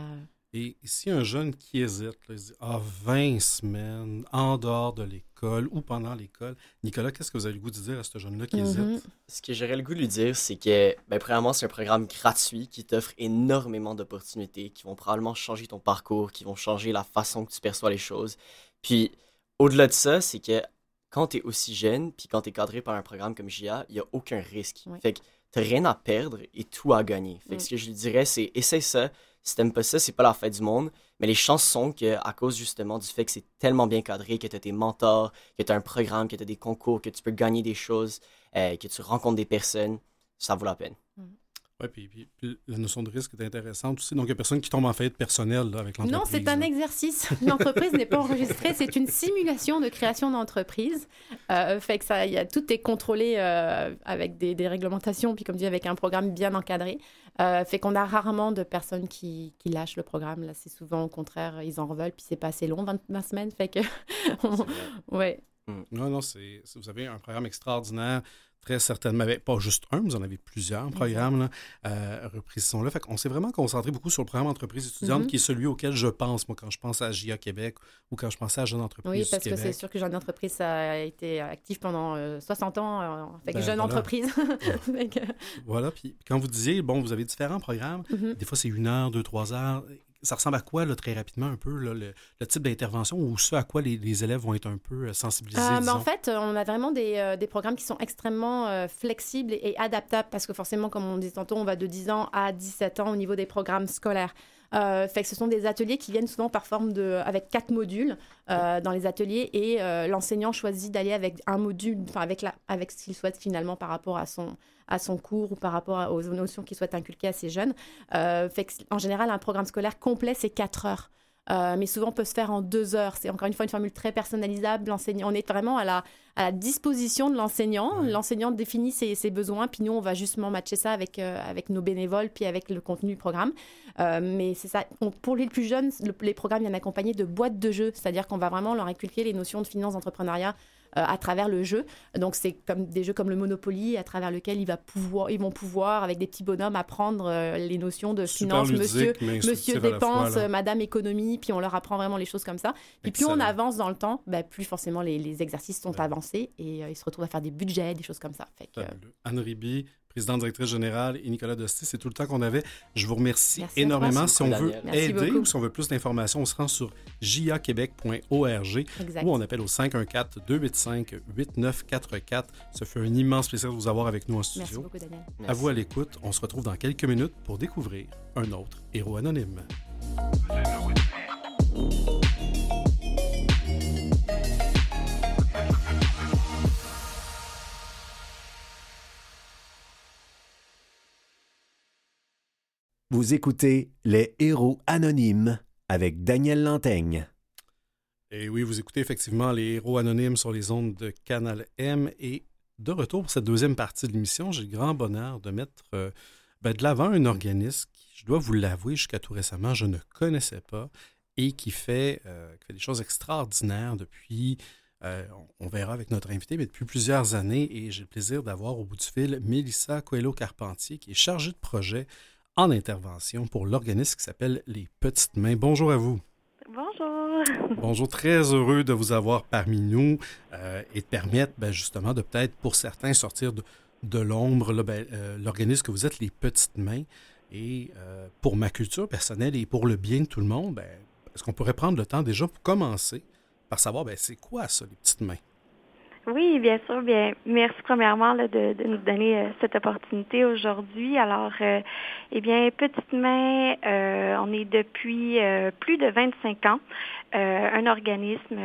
[SPEAKER 1] et si un jeune qui hésite, il dit Ah, 20 semaines en dehors de l'école ou pendant l'école, Nicolas, qu'est-ce que vous avez le goût de dire à ce jeune-là qui hésite?
[SPEAKER 2] Mm-hmm. Ce que j'aurais le goût de lui dire, c'est que, ben, premièrement, c'est un programme gratuit qui t'offre énormément d'opportunités qui vont probablement changer ton parcours, qui vont changer la façon que tu perçois les choses. Puis, au-delà de ça, c'est que quand tu es aussi jeune, puis quand tu es cadré par un programme comme JA, il n'y a aucun risque. Fait que tu rien à perdre et tout à gagner. Fait que mm. ce que je lui dirais, c'est essaye ça si t'aimes pas ça, c'est pas la fin du monde. Mais les chances sont qu'à cause justement du fait que c'est tellement bien cadré, que tu as tes mentors, que tu as un programme, que tu as des concours, que tu peux gagner des choses, euh, que tu rencontres des personnes, ça vaut la peine.
[SPEAKER 1] Oui, puis, la notion de risque est intéressante aussi. Donc, il n'y a personne qui tombe en faillite personnelle avec l'entreprise.
[SPEAKER 3] Non, c'est un exercice. L'entreprise n'est pas enregistrée. C'est une simulation de création d'entreprise. Euh, fait que ça, y a, tout est contrôlé euh, avec des, réglementations, puis comme dit, avec un programme bien encadré. Euh, fait qu'on a rarement de personnes qui, qui lâchent le programme. Là, c'est souvent au contraire, ils en veulent, puis c'est pas assez long, 20, semaines. Fait que. ouais.
[SPEAKER 1] Non, non, c'est, vous avez un programme extraordinaire très certainement, pas juste un, vous en avez plusieurs programmes, là, euh, reprécisons-le. Fait qu'on s'est vraiment concentré beaucoup sur le programme entreprise étudiante, mm-hmm. qui est celui auquel je pense, moi, quand je pense à JA Québec ou quand je pensais à Jeune Entreprise
[SPEAKER 3] Oui, parce que c'est sûr que Jeune Entreprise, ça a été actif pendant 60 euh, ans, euh, fait que ben, Jeune Entreprise.
[SPEAKER 1] voilà, puis quand vous disiez, bon, vous avez différents programmes, mm-hmm. des fois c'est une heure, deux, trois heures, ça ressemble à quoi, là, très rapidement, un peu, le, type d'intervention ou ce à quoi les, élèves vont être un peu euh, sensibilisés?
[SPEAKER 3] Euh, en fait, on a vraiment des, euh, des programmes qui sont extrêmement flexibles et, adaptables parce que forcément, comme on dit tantôt, on va de 10 ans à 17 ans au niveau des programmes scolaires. Fait que ce sont des ateliers qui viennent souvent par forme de, avec quatre modules dans les ateliers et l'enseignant choisit d'aller avec un module, enfin avec, avec ce qu'il souhaite finalement par rapport à son, à son cours ou par rapport aux notions qu'il souhaite inculquer à ses jeunes. Euh, en général, un programme scolaire complet, c'est quatre heures. Euh, mais souvent peut se faire en deux heures. C'est encore une fois une formule très personnalisable. On est vraiment à la, à la disposition de l'enseignant. L'enseignant définit ses, ses, besoins, puis nous, on va justement matcher ça avec, euh, avec nos bénévoles, puis avec le contenu du programme. mais c'est ça. pour les plus jeunes, les programmes viennent accompagnés de boîtes de jeux, c'est-à-dire qu'on va vraiment leur inculquer les notions de finance, d'entrepreneuriat, euh, à travers le jeu. Donc c'est comme des jeux comme le Monopoly à travers lequel il va pouvoir, ils vont pouvoir avec des petits bonhommes apprendre euh, les notions de finance, monsieur, monsieur dépense, madame économie, puis on leur apprend vraiment les choses comme ça. Puis plus on avance dans le temps, ben, plus forcément les, exercices sont avancés et euh, ils se retrouvent à faire des budgets, des choses comme ça. Fait
[SPEAKER 1] Anne Riby, présidente directrice générale, et Nicolas Dosti. C'est tout le temps qu'on avait. Je vous remercie énormément. Si on veut aider ou si on veut plus d'informations, on se rend sur jaquebec.org ou on appelle au 514-285-8944. Ça fait un immense plaisir de vous avoir avec nous en studio.
[SPEAKER 3] Merci beaucoup, Daniel.
[SPEAKER 1] À vous à l'écoute. On se retrouve dans quelques minutes pour découvrir un autre héros anonyme.
[SPEAKER 4] Vous écoutez Les Héros Anonymes avec Daniel Lantaigne.
[SPEAKER 1] Et oui, vous écoutez effectivement Les Héros Anonymes sur les ondes de Canal M. Et de retour pour cette deuxième partie de l'émission, j'ai le grand bonheur de mettre euh, ben, de l'avant un organisme qui, je dois vous l'avouer, jusqu'à tout récemment, je ne connaissais pas et qui fait, euh, des choses extraordinaires depuis, euh, on, verra avec notre invité, mais depuis plusieurs années. Et j'ai le plaisir d'avoir au bout du fil Mélissa Coelho-Carpentier, qui est chargée de projet en intervention pour l'organisme qui s'appelle Les Petites Mains. Bonjour à vous.
[SPEAKER 5] Bonjour.
[SPEAKER 1] Bonjour, très heureux de vous avoir parmi nous euh, et de permettre ben, justement de peut-être pour certains sortir de, l'ombre ben, euh, l'organisme que vous êtes, Les Petites Mains. Et euh, pour ma culture personnelle et pour le bien de tout le monde, ben, est-ce qu'on pourrait prendre le temps déjà pour commencer par savoir c'est quoi ça, les petites mains?
[SPEAKER 5] Oui, bien sûr. Bien, merci premièrement de, de, nous donner euh, cette opportunité aujourd'hui. Alors, euh, eh bien, Petite Main, euh, on est depuis plus de 25 ans un organisme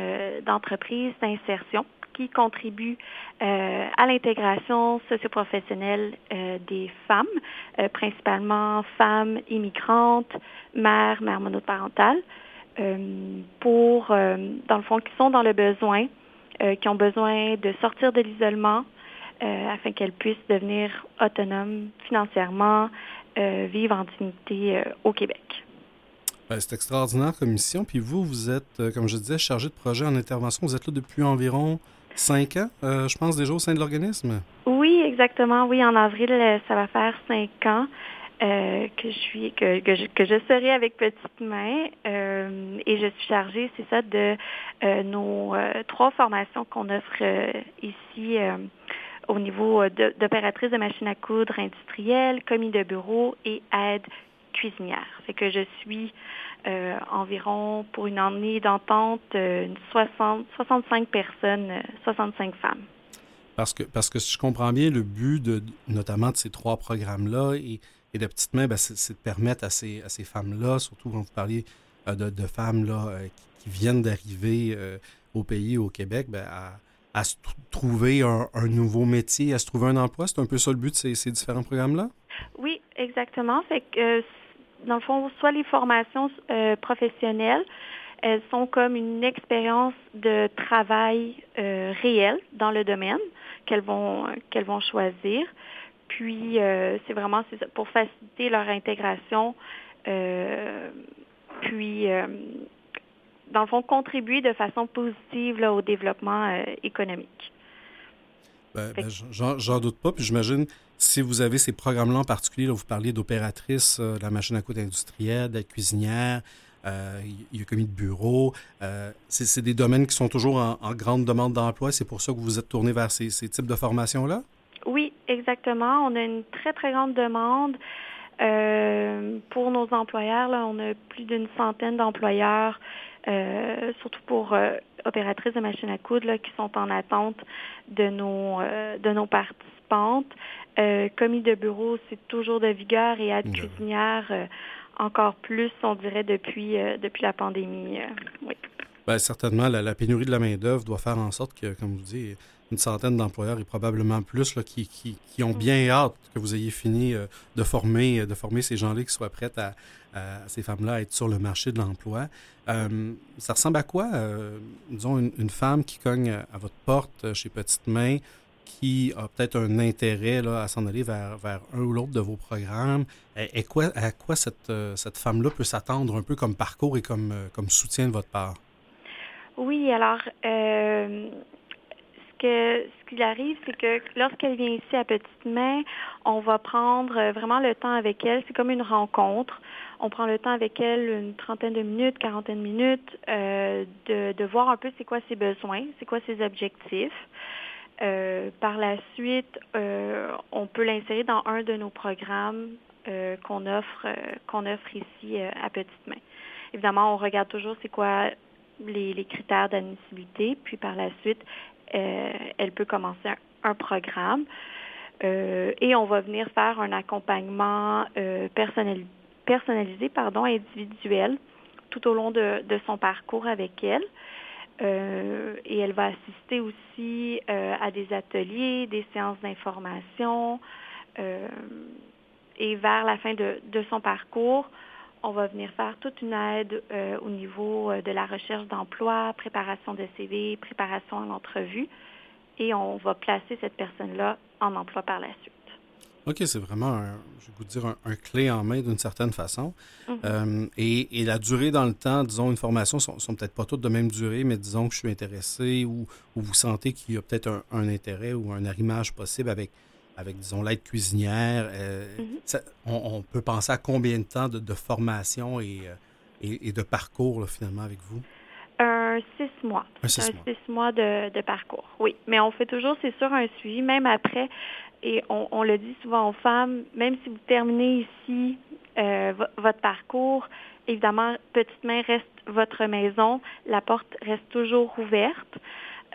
[SPEAKER 5] d'entreprise d'insertion qui contribue à l'intégration socioprofessionnelle des femmes, principalement femmes immigrantes, mères, mères monoparentales, pour, dans le fond, qui sont dans le besoin euh, qui ont besoin de sortir de l'isolement, afin qu'elles puissent devenir autonomes financièrement, vivre en dignité au Québec.
[SPEAKER 1] Ben, c'est extraordinaire comme mission. Puis vous, vous êtes, comme je disais, chargé de projet en intervention. Vous êtes là depuis environ cinq ans, je pense, déjà au sein de l'organisme?
[SPEAKER 5] Oui, exactement. Oui, en avril, ça va faire cinq ans. Euh, que je suis que, que, je, serai avec Petite Main euh, et je suis chargée, c'est ça, de euh, nos trois formations qu'on offre ici au niveau d'opératrice de, machine à coudre industrielle, commis de bureau et aide cuisinière. Fait que je suis environ pour une année d'entente 60, 65 personnes, 65 femmes.
[SPEAKER 1] Parce que, parce que si je comprends bien, le but de, notamment de ces trois programmes-là et et de petites mains, ben, c'est de permettre à ces, à ces femmes-là, surtout quand vous parliez euh, de, femmes là, euh, qui, viennent d'arriver euh, au pays, au Québec, ben, à, se trouver un, nouveau métier, à se trouver un emploi. C'est un peu ça le but de ces, différents programmes-là?
[SPEAKER 5] Oui, exactement. Fait que, dans le fond, soit les formations professionnelles, elles sont comme une expérience de travail réel dans le domaine qu'elles vont, qu'elles vont choisir. Puis, euh, c'est vraiment pour faciliter leur intégration, euh, puis, euh, dans le fond, contribuer de façon positive au développement économique.
[SPEAKER 1] Ben, ben, J'en doute pas. Puis j'imagine, si vous avez ces programmes-là en particulier, vous parliez d'opératrice de la machine à coudre industrielle, de cuisinière, il y a commis de bureau. c'est des domaines qui sont toujours en, grande demande d'emploi. C'est pour ça que vous vous êtes tourné vers ces types de formations-là?
[SPEAKER 5] Exactement. On a une très, très grande demande. Euh, pour nos employeurs, là, on a plus d'une centaine d'employeurs, euh, surtout pour euh, opératrices de machines à coudre, là, qui sont en attente de nos, de nos participantes. commis de bureau, c'est toujours de vigueur et aide cuisinière, encore plus, on dirait, depuis, depuis la pandémie. oui.
[SPEAKER 1] Bien, certainement, la, la, pénurie de la main-d'œuvre doit faire en sorte que, comme vous dites, une centaine d'employeurs et probablement plus qui, qui, qui, ont bien hâte que vous ayez fini euh, de former euh, de former ces gens-là qui soient prêts à, ces femmes-là à être sur le marché de l'emploi. Euh, ça ressemble à quoi, disons, une, femme qui cogne à votre porte chez Petite Main, qui a peut-être un intérêt à s'en aller vers, vers un ou l'autre de vos programmes? Et, quoi, à quoi cette, cette femme-là peut s'attendre un peu comme parcours et comme, comme soutien de votre part?
[SPEAKER 5] Oui, alors, que ce qui arrive, c'est que lorsqu'elle vient ici à Petite Main, on va prendre euh, vraiment le temps avec elle. C'est comme une rencontre. On prend le temps avec elle une trentaine de minutes, quarantaine de minutes, euh, de, de, voir un peu c'est quoi ses besoins, c'est quoi ses objectifs. Euh, par la suite, on peut l'insérer dans un de nos programmes qu'on offre, qu'on offre ici à Petite Main. Évidemment, on regarde toujours c'est quoi les, les, critères d'admissibilité, puis par la suite, euh, elle peut commencer un, programme euh, et on va venir faire un accompagnement euh, personnalisé, pardon, individuel tout au long de, son parcours avec elle. et elle va assister aussi à des ateliers, des séances d'information. et vers la fin de, son parcours, on va venir faire toute une aide euh, au niveau euh, de la recherche d'emploi, préparation de CV, préparation à l'entrevue, et on va placer cette personne-là en emploi par la suite.
[SPEAKER 1] OK, c'est vraiment, un, je vais vous dire, un, clé en main d'une certaine façon. Mm-hmm. Euh, et, la durée dans le temps, disons, une formation, sont, sont peut-être pas toutes de même durée, mais disons que je suis intéressé ou, vous sentez qu'il y a peut-être un, un, intérêt ou un arrimage possible avec avec, disons, l'aide cuisinière. Euh, mhm. on, peut penser à combien de temps de, formation et, euh, et, de parcours, finalement, avec vous?
[SPEAKER 5] Un six mois. Un six, mois. de, parcours, oui. Mais on fait toujours, c'est sûr, un suivi, même après. Et on, le dit souvent aux femmes, même si vous terminez ici euh, votre parcours, évidemment, Petite Main reste votre maison. La porte reste toujours ouverte.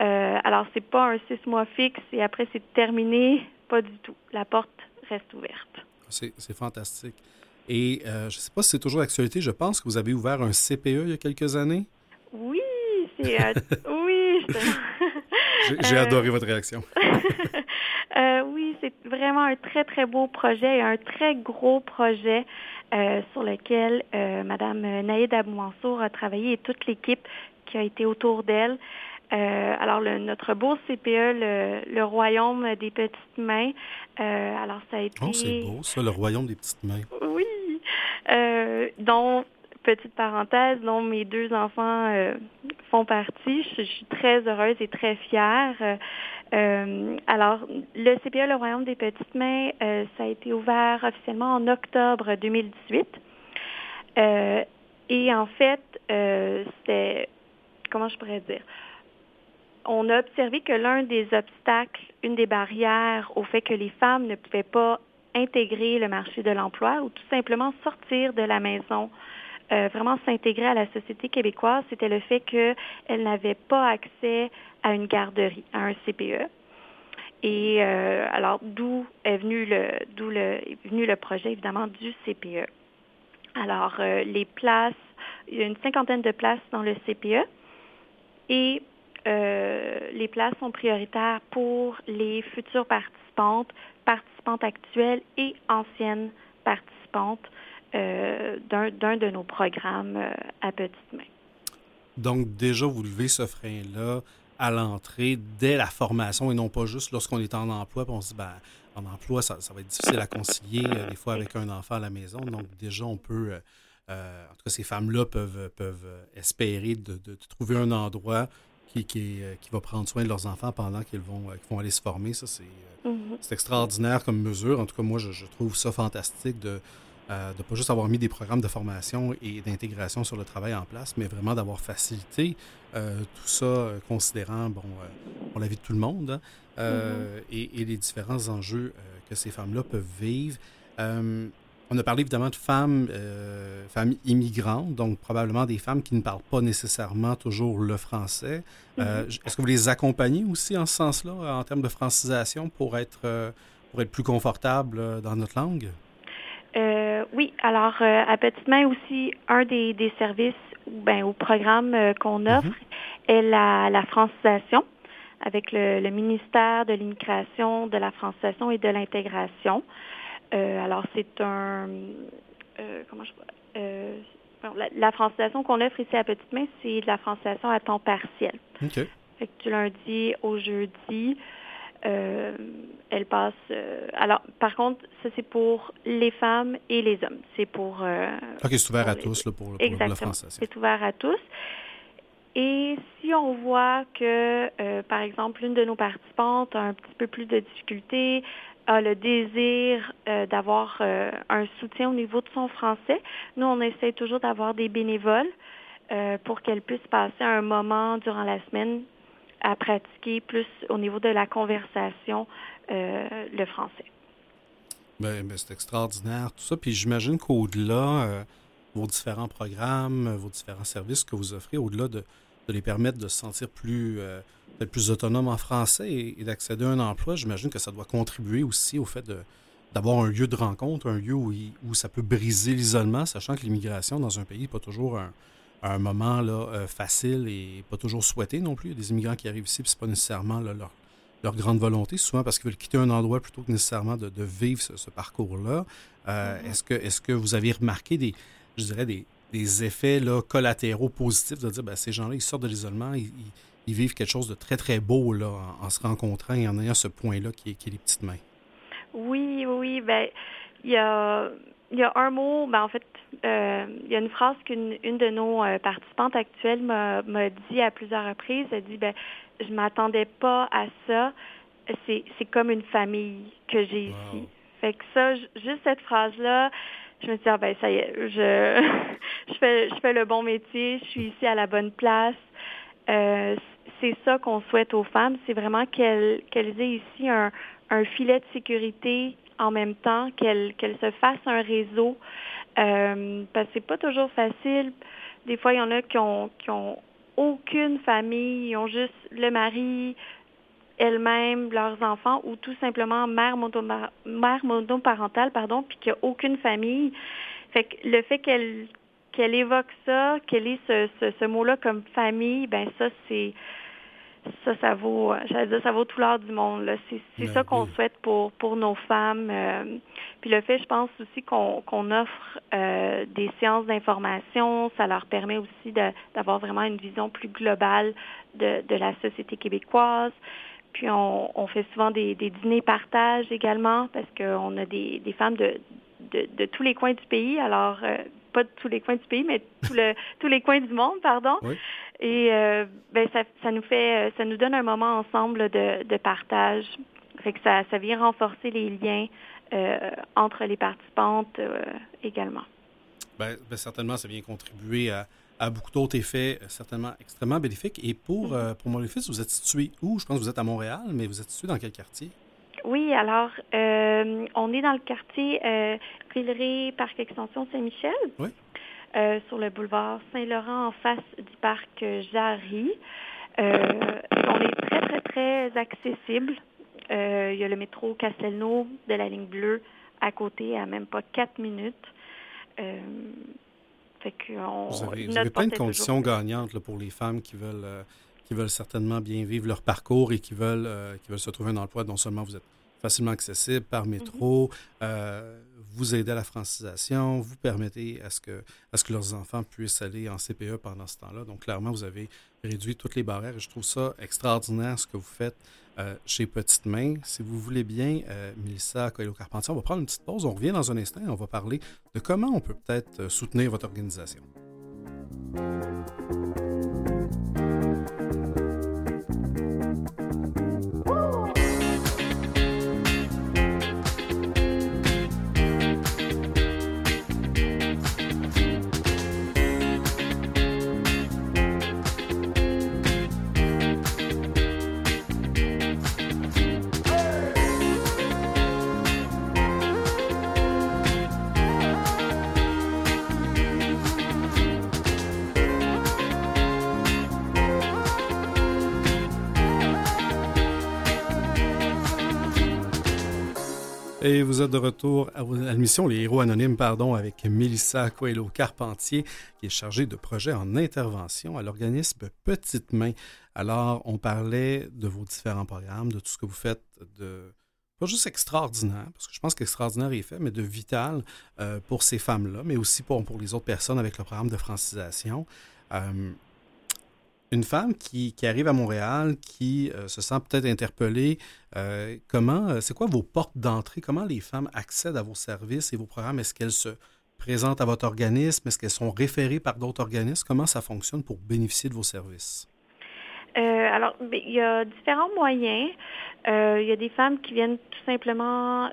[SPEAKER 5] Euh, alors, c'est pas un six mois fixe et après, c'est terminé. Pas du tout. La porte reste ouverte.
[SPEAKER 1] C'est fantastique. Et euh, je ne sais pas si c'est toujours d'actualité. Je pense que vous avez ouvert un CPE il y a quelques années.
[SPEAKER 5] Oui, c'est. Euh, oui.
[SPEAKER 1] J'ai adoré votre réaction.
[SPEAKER 5] Euh, oui, c'est vraiment un très, très beau projet et un très gros projet sur lequel Mme Naïd Aboumansour a travaillé et toute l'équipe qui a été autour d'elle. Alors, le, notre beau CPE, le, Royaume des petites mains. alors, ça a été.
[SPEAKER 1] Oh, c'est beau, ça, le Royaume des petites mains.
[SPEAKER 5] Oui. dont, petite parenthèse, dont mes deux enfants font partie. Je, suis très heureuse et très fière. alors, le CPE, le Royaume des petites mains, ça a été ouvert officiellement en octobre 2018. et en fait, c'était comment je pourrais dire? On a observé que l'un des obstacles, une des barrières au fait que les femmes ne pouvaient pas intégrer le marché de l'emploi ou tout simplement sortir de la maison, euh, vraiment s'intégrer à la société québécoise, c'était le fait qu'elles n'avaient pas accès à une garderie, à un CPE. Et euh, alors, d'où est venu le d'où est venu le projet évidemment du CPE. Alors, euh, les places, il y a une cinquantaine de places dans le CPE et euh, les places sont prioritaires pour les futures participantes, participantes actuelles et anciennes participantes euh, d'un de nos programmes euh, à petite main.
[SPEAKER 1] Donc déjà, vous levez ce frein-là à l'entrée dès la formation et non pas juste lorsqu'on est en emploi, puis on se dit, ben, en emploi, ça, va être difficile à concilier des fois avec un enfant à la maison. Donc déjà, on peut... en tout cas, ces femmes-là peuvent, peuvent espérer de, trouver un endroit euh, qui, va prendre soin de leurs enfants pendant qu'ils vont, euh, vont aller se former. Ça, euh, mhm. c'est extraordinaire comme mesure. En tout cas, moi, je, trouve ça fantastique de ne pas juste avoir mis des programmes de formation et d'intégration sur le travail en place, mais vraiment d'avoir facilité tout ça, considérant bon, la vie de tout le monde hein, mhm. et, et, les différents enjeux que ces femmes-là peuvent vivre. On a parlé évidemment de femmes, euh, femmes immigrantes, donc probablement des femmes qui ne parlent pas nécessairement toujours le français. Euh, mm-hmm. Est-ce que vous les accompagnez aussi en ce sens-là, en termes de francisation, pour être, euh, pour être plus confortable dans notre langue?
[SPEAKER 5] oui, alors à Petite Main aussi, un des, des services ben, au programme qu'on offre mm-hmm. est la, la, francisation avec le, le ministère de l'immigration, de la francisation et de l'intégration. Euh, alors, c'est un. Euh, comment je. Euh, la, francisation qu'on offre ici à Petite Main, c'est de la francisation à temps partiel.
[SPEAKER 1] OK.
[SPEAKER 5] Fait que du lundi au jeudi, elle passe. alors, par contre, ça c'est pour les femmes et les hommes. C'est pour.
[SPEAKER 1] ok, c'est ouvert à tous là, pour, pour
[SPEAKER 5] la francisation. C'est ouvert à tous. Et si on voit que, par exemple, l'une de nos participantes a un petit peu plus de difficultés a le désir euh, d'avoir euh, un soutien au niveau de son français, nous, on essaie toujours d'avoir des bénévoles euh, pour qu'elle puisse passer un moment durant la semaine à pratiquer plus au niveau de la conversation le français.
[SPEAKER 1] Bien, ben, c'est extraordinaire tout ça. Puis j'imagine qu'au-delà, vos différents programmes, vos différents services que vous offrez, au-delà de, de, les permettre de se sentir plus d'être plus autonome en français et, d'accéder à un emploi, j'imagine que ça doit contribuer aussi au fait d'avoir un lieu de rencontre, un lieu où, où ça peut briser l'isolement, sachant que l'immigration dans un pays n'est pas toujours un, moment là, euh, facile et pas toujours souhaité non plus. Il y a des immigrants qui arrivent ici, puis c'est pas nécessairement leur, leur, grande volonté, souvent parce qu'ils veulent quitter un endroit plutôt que nécessairement de, vivre ce, parcours-là. Euh, mm-hmm. Est-ce que, est que vous avez remarqué des, je dirais, des, des effets là, collatéraux positifs de dire, ben, ces gens-là, ils sortent de l'isolement, ils ils vivent quelque chose de très, très beau là, en, se rencontrant et en ayant ce point-là qui est, qui est les petites mains?
[SPEAKER 5] Oui, oui, ben il y a, il y a un mot, ben en fait, euh, il y a une phrase qu'une une de nos euh, participantes actuelles m'a dit à plusieurs reprises. Elle dit, ben je m'attendais pas à ça. C'est comme une famille que j'ai ici. Fait que ça, juste cette phrase-là, je me suis dit, ah, ben ça y est, je, je, fais, je fais le bon métier, je suis ici à la bonne place. Euh, c'est ça qu'on souhaite aux femmes, c'est vraiment qu'elles aient ici un, filet de sécurité en même temps, qu'elles se fassent un réseau. Euh, parce que c'est pas toujours facile. Des fois, il y en a qui ont, qui ont aucune famille, ils ont juste le mari, elles-mêmes, leurs enfants, ou tout simplement mère, mère monoparentale, pardon, puis qu'il n'y a aucune famille. Fait que le fait qu'elle qu'elle évoque ça, qu'elle ait ce, ce, ce mot-là comme famille, ben ça, c'est ça, ça vaut, j'allais dire, ça vaut tout l'art du monde. C'est, c'est ça qu'on souhaite pour, pour nos femmes. Euh, puis le fait, je pense aussi qu'on, qu'on offre euh, des séances d'information, ça leur permet aussi de, d'avoir vraiment une vision plus globale de, de la société québécoise. Puis on, on fait souvent des, des dîners partage également parce qu'on a des, des femmes de, de, de, tous les coins du pays. Alors, euh, pas de tous les coins du pays, mais tout le, tous les coins du monde, pardon. Oui. Et euh, ben ça, ça, nous fait, euh, ça nous donne un moment ensemble de, de partage. Fait que ça, ça vient renforcer les liens entre les participantes également.
[SPEAKER 1] Bien, ben, certainement, ça vient contribuer à, à beaucoup d'autres effets certainement extrêmement bénéfiques. Et pour, mm-hmm. pour Montréal-Fils, vous êtes situé où? Je pense que vous êtes à Montréal, mais vous êtes situé dans quel quartier?
[SPEAKER 5] Oui, alors, on est dans le quartier euh, Villeray, Parc Extension Saint-Michel.
[SPEAKER 1] Oui.
[SPEAKER 5] Euh, sur le boulevard Saint-Laurent en face du parc Jarry. Euh, on est très, très, très accessible. Euh, il y a le métro Castelnau de la ligne bleue à côté, à même pas quatre minutes.
[SPEAKER 1] fait vous avez, plein de conditions gagnantes pour les femmes qui veulent, qui veulent certainement bien vivre leur parcours et qui veulent, qui veulent se trouver un emploi. Non seulement vous êtes facilement accessible par métro, mhm vous aidez à la francisation, vous permettez à ce que, à ce que leurs enfants puissent aller en CPE pendant ce temps-là. Donc, clairement, vous avez réduit toutes les barrières et je trouve ça extraordinaire ce que vous faites euh, chez Petite Main. Si vous voulez bien, euh, Mélissa Coelho-Carpentier, on va prendre une petite pause. On revient dans un instant et on va parler de comment on peut peut-être euh, soutenir votre organisation. Et vous êtes de retour à, l'émission Les Héros Anonymes, pardon, avec Mélissa Coelho-Carpentier, qui est chargée de projets en intervention à l'organisme Petite Main. Alors, on parlait de vos différents programmes, de tout ce que vous faites de pas juste extraordinaire, parce que je pense qu'extraordinaire est fait, mais de vital euh, pour ces femmes-là, mais aussi pour, pour les autres personnes avec le programme de francisation. Euh, une femme qui, arrive à Montréal, qui euh, se sent peut-être interpellée, euh, comment, euh, c'est quoi vos portes d'entrée? Comment les femmes accèdent à vos services et vos programmes? Est-ce qu'elles se présentent à votre organisme? Est-ce qu'elles sont référées par d'autres organismes? Comment ça fonctionne pour bénéficier de vos services?
[SPEAKER 5] alors, il y a différents moyens. il y a des femmes qui viennent tout simplement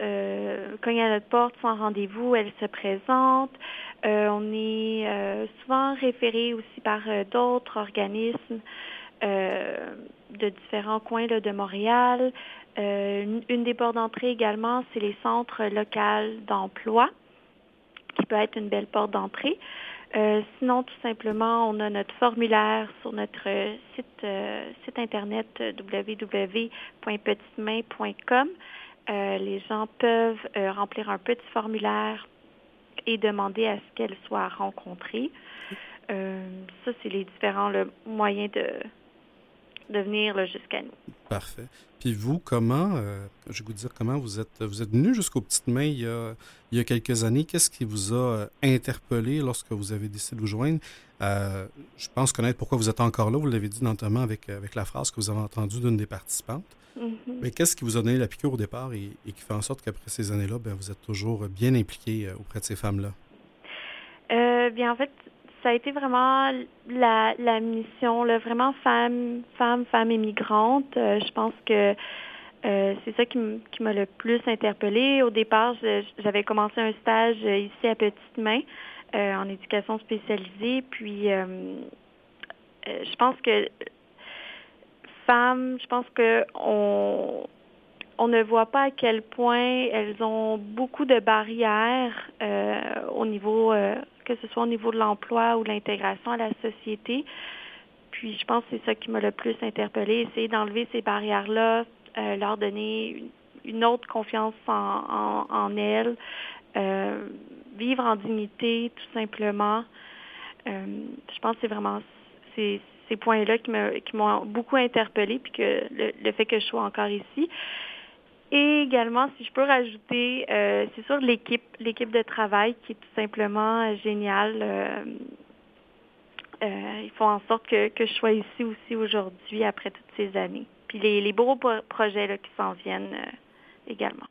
[SPEAKER 5] cogner à notre porte sans rendez-vous, elles se présentent. Euh, on est euh, souvent référé aussi par euh, d'autres organismes de différents coins de Montréal. Une, des portes d'entrée également, c'est les centres locaux d'emploi, qui peut être une belle porte d'entrée. sinon, tout simplement, on a notre formulaire sur notre site, site internet www.petitemain.com. les gens peuvent remplir un petit formulaire et demander à ce qu'elle soit rencontrée. Euh, ça, c'est les différents moyens de, de venir jusqu'à nous.
[SPEAKER 1] Parfait. Puis vous, comment, euh, je vais vous dire comment vous êtes, vous êtes venu jusqu'aux petites mains il y a, il y a quelques années. Qu'est-ce qui vous a euh, interpellé lorsque vous avez décidé de vous joindre? je pense connaître pourquoi vous êtes encore là. Vous l'avez dit notamment avec, avec la phrase que vous avez entendue d'une des participantes. Mm-hmm. Mais qu'est-ce qui vous a donné la piqûre au départ et, qui fait en sorte qu'après ces années-là, ben, vous êtes toujours bien impliqué euh, auprès de ces femmes-là?
[SPEAKER 5] Euh, bien, en fait, ça a été vraiment la, la mission, là, vraiment femme, femme, femme immigrantes. Euh, je pense que c'est ça qui m'a le plus interpellée. Au départ, j'avais commencé un stage ici à Petite Main en éducation spécialisée. Puis, je pense que je pense que on, on ne voit pas à quel point elles ont beaucoup de barrières euh, au niveau, euh, que ce soit au niveau de l'emploi ou l'intégration à la société. Puis je pense que c'est ça qui m'a le plus interpellée, essayer d'enlever ces barrières-là, euh, leur donner une, autre confiance en, en, elles, vivre en dignité tout simplement. je pense que c'est vraiment ces, ces points-là qui m'ont beaucoup interpellée, puis que le, fait que je sois encore ici. Et également, si je peux rajouter, euh, c'est sûr l'équipe, l'équipe de travail qui est tout simplement géniale. Euh, euh, ils font en sorte que, je sois ici aussi aujourd'hui après toutes ces années. Puis les, les beaux projets là, qui s'en viennent également.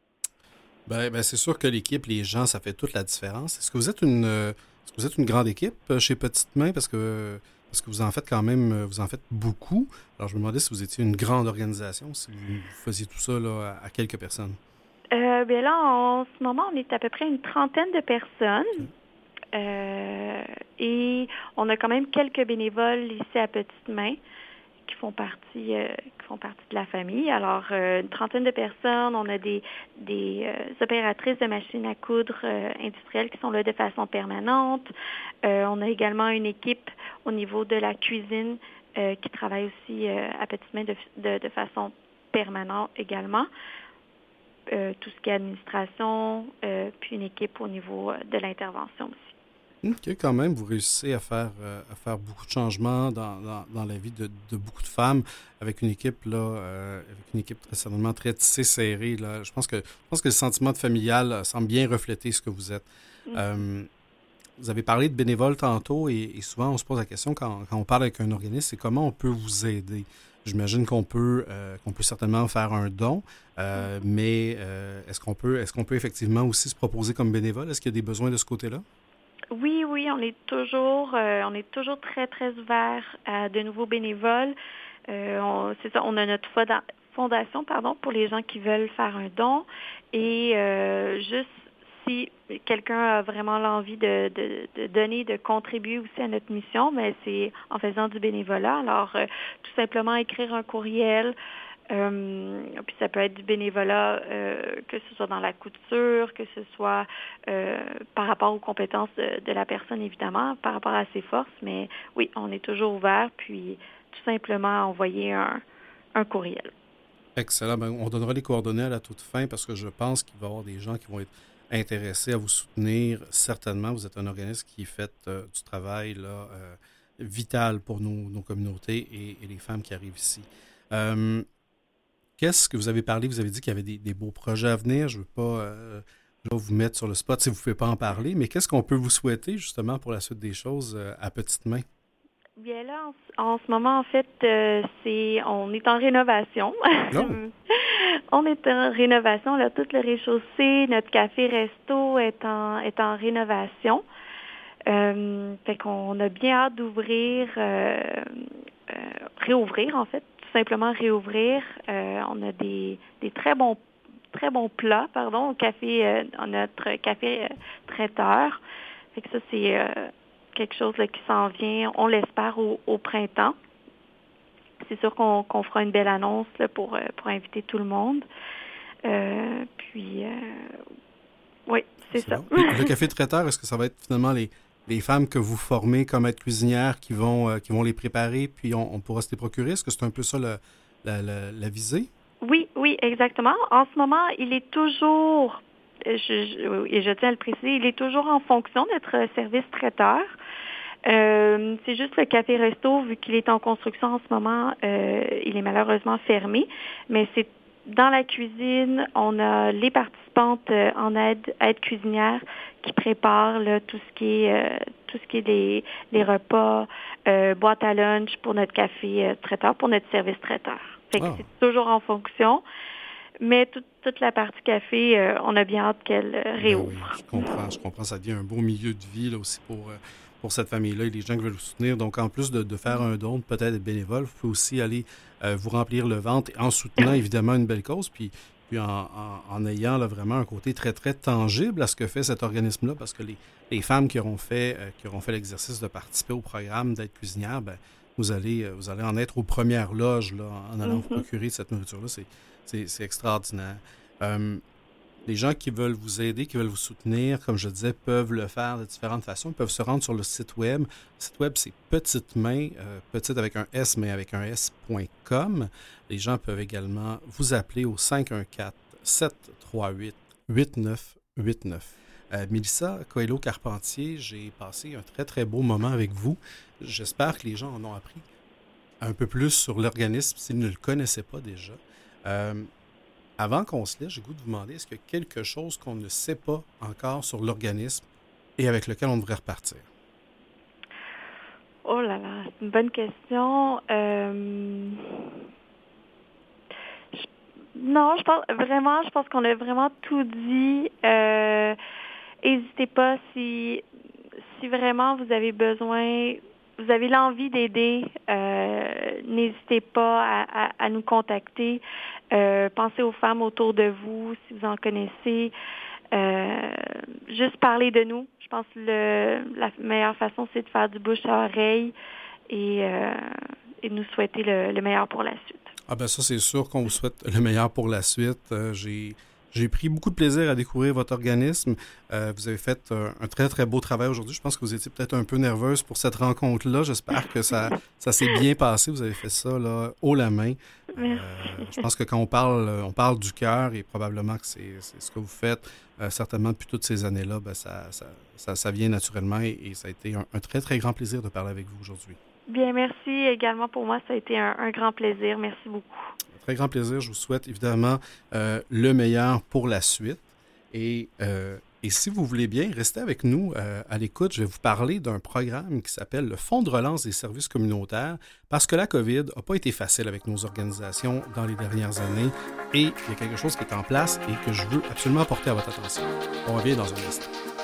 [SPEAKER 1] Ben, ben, c'est sûr que l'équipe, les gens, ça fait toute la différence. Est-ce que vous êtes une, est-ce que vous êtes une grande équipe chez Petite Main? Parce que parce que vous en faites quand même, euh, vous en faites beaucoup. Alors, je me demandais si vous étiez une grande organisation, si vous faisiez tout ça là, à, quelques personnes.
[SPEAKER 5] Euh, bien là, en ce moment, on est à peu près une trentaine de personnes. Euh, et on a quand même quelques bénévoles ici à Petite Main qui font partie euh, qui font partie de la famille. Alors euh, une trentaine de personnes, on a des des euh, opératrices de machines à coudre industrielles qui sont là de façon permanente. on a également une équipe au niveau de la cuisine qui travaille aussi à petite main de, de, de façon permanente également. tout ce qui est administration, puis une équipe au niveau de l'intervention aussi.
[SPEAKER 1] OK, quand même, vous réussissez à faire, euh, à faire beaucoup de changements dans, dans, la vie de, de, beaucoup de femmes avec une équipe, là, euh, avec une équipe très certainement très tissée, serrée. Là. Je, pense que, je pense que le sentiment de familial euh, semble bien refléter ce que vous êtes. Mm. vous avez parlé de bénévoles tantôt et, souvent on se pose la question quand, quand on parle avec un organisme, c'est comment on peut vous aider? J'imagine qu'on peut, qu'on peut certainement faire un don, mm. mais est-ce qu'on peut, est-ce qu'on peut effectivement aussi se proposer comme bénévole? Est-ce qu'il y a des besoins de ce côté-là?
[SPEAKER 5] Oui, oui, on est toujours, euh, on est toujours très, très ouvert à de nouveaux bénévoles. Euh, c'est ça, on a notre fondation, pardon, pour les gens qui veulent faire un don. Et euh, juste si quelqu'un a vraiment l'envie de, de, donner, de contribuer aussi à notre mission, mais c'est en faisant du bénévolat. Alors, tout simplement écrire un courriel. Euh, puis ça peut être du bénévolat, euh, que ce soit dans la couture, que ce soit euh, par rapport aux compétences de, la personne, évidemment, par rapport à ses forces. Mais oui, on est toujours ouvert, puis tout simplement envoyer un, un courriel.
[SPEAKER 1] Excellent. Ben, on donnera les coordonnées à la toute fin parce que je pense qu'il va y avoir des gens qui vont être intéressés à vous soutenir. Certainement, vous êtes un organisme qui fait du travail là, vital pour nos, nos communautés et, et, les femmes qui arrivent ici. Qu'est-ce que vous avez parlé? Vous avez dit qu'il y avait des, beaux projets à venir. Je ne veux pas euh, vous mettre sur le spot si vous ne pouvez pas en parler, mais qu'est-ce qu'on peut vous souhaiter justement pour la suite des choses euh, à petite main?
[SPEAKER 5] Bien là, en, ce moment, en fait, euh, c'est on est en rénovation. Oh! on est en rénovation. Là, tout le rez-de-chaussée, notre café-resto est en, est en rénovation. fait qu'on a bien hâte d'ouvrir, réouvrir en fait, simplement réouvrir. Euh, on a des, des, très bons très bons plats, pardon, au café, euh, notre café euh, traiteur. Fait que ça, c'est quelque chose qui s'en vient, on l'espère, au, printemps. C'est sûr qu'on fera une belle annonce pour, pour inviter tout le monde. puis, oui, c'est ça.
[SPEAKER 1] le café traiteur, est-ce que ça va être finalement les, les femmes que vous formez comme être cuisinières qui vont, euh, les préparer, puis on, pourra se les procurer? Est-ce que c'est un peu ça la, visée?
[SPEAKER 5] Oui, oui, exactement. En ce moment, il est toujours, je, et je tiens à le préciser, il est toujours en fonction d'être service traiteur. Euh, c'est juste le café-resto, vu qu'il est en construction en ce moment, euh, il est malheureusement fermé, mais c'est dans la cuisine, on a les participantes en aide, aide cuisinière qui prépare tout ce qui est euh, tout ce qui est les, repas, euh, boîte à lunch pour notre café euh, traiteur, pour notre service traiteur. Fait que ah. c'est toujours en fonction. Mais toute la partie café, on a bien hâte qu'elle ben réouvre.
[SPEAKER 1] je comprends, je comprends. Ça devient un beau milieu de vie là, aussi pour, pour cette famille-là et les gens qui veulent vous soutenir. Donc, en plus de, faire un don, peut-être être bénévole, vous pouvez aussi aller vous remplir le ventre en soutenant évidemment une belle cause. Puis, puis en, ayant là, vraiment un côté très, très tangible à ce que fait cet organisme-là, parce que les, femmes qui auront fait, euh, qui auront fait l'exercice de participer au programme d'être cuisinière, ben, vous, allez, euh, vous allez en être aux premières loges là, en allant vous mm-hmm. procurer cette nourriture-là. C'est extraordinaire. Euh, les gens qui veulent vous aider, qui veulent vous soutenir, comme je disais, peuvent le faire de différentes façons. Ils peuvent se rendre sur le site web. Le site web, c'est petite main, euh, petite avec un S, mais avec un S.com. Les gens peuvent également vous appeler au 514 738 8989. Euh, Mélissa Coelho-Carpentier, j'ai passé un très, très beau moment avec vous. J'espère que les gens en ont appris un peu plus sur l'organisme s'ils ne le connaissaient pas déjà. Euh, avant qu'on se laisse, j'ai goût de vous demander, est-ce qu'il y a quelque chose qu'on ne sait pas encore sur l'organisme et avec lequel on devrait repartir?
[SPEAKER 5] Oh là là, c'est une bonne question. Euh, non, je pense vraiment, je pense qu'on a vraiment tout dit. Euh, n'hésitez pas si si vraiment vous avez besoin vous avez l'envie d'aider, euh, n'hésitez pas à, nous contacter. Euh, pensez aux femmes autour de vous, si vous en connaissez. Euh, juste parler de nous. Je pense que la meilleure façon, c'est de faire du bouche à oreille et, et nous souhaiter le, meilleur pour la suite.
[SPEAKER 1] Ah ben ça, c'est sûr qu'on vous souhaite le meilleur pour la suite. J'ai j'ai pris beaucoup de plaisir à découvrir votre organisme. Euh, vous avez fait un, très, très beau travail aujourd'hui. Je pense que vous étiez peut-être un peu nerveuse pour cette rencontre-là. J'espère que ça, ça s'est bien passé. Vous avez fait ça là, haut la main. Euh, je pense que quand on parle, on parle du cœur et probablement que c'est ce que vous faites, euh, certainement depuis toutes ces années-là, ben, ça, ça, ça, vient naturellement et, ça a été un, très, très grand plaisir de parler avec vous aujourd'hui.
[SPEAKER 5] Bien, merci également pour moi. Ça a été un grand plaisir. Merci beaucoup
[SPEAKER 1] très grand plaisir. Je vous souhaite évidemment euh, le meilleur pour la suite. Et, euh, et, si vous voulez bien, restez avec nous euh, à l'écoute. Je vais vous parler d'un programme qui s'appelle le Fonds de relance des services communautaires parce que la COVID n'a pas été facile avec nos organisations dans les dernières années et il y a quelque chose qui est en place et que je veux absolument porter à votre attention. On revient dans un instant.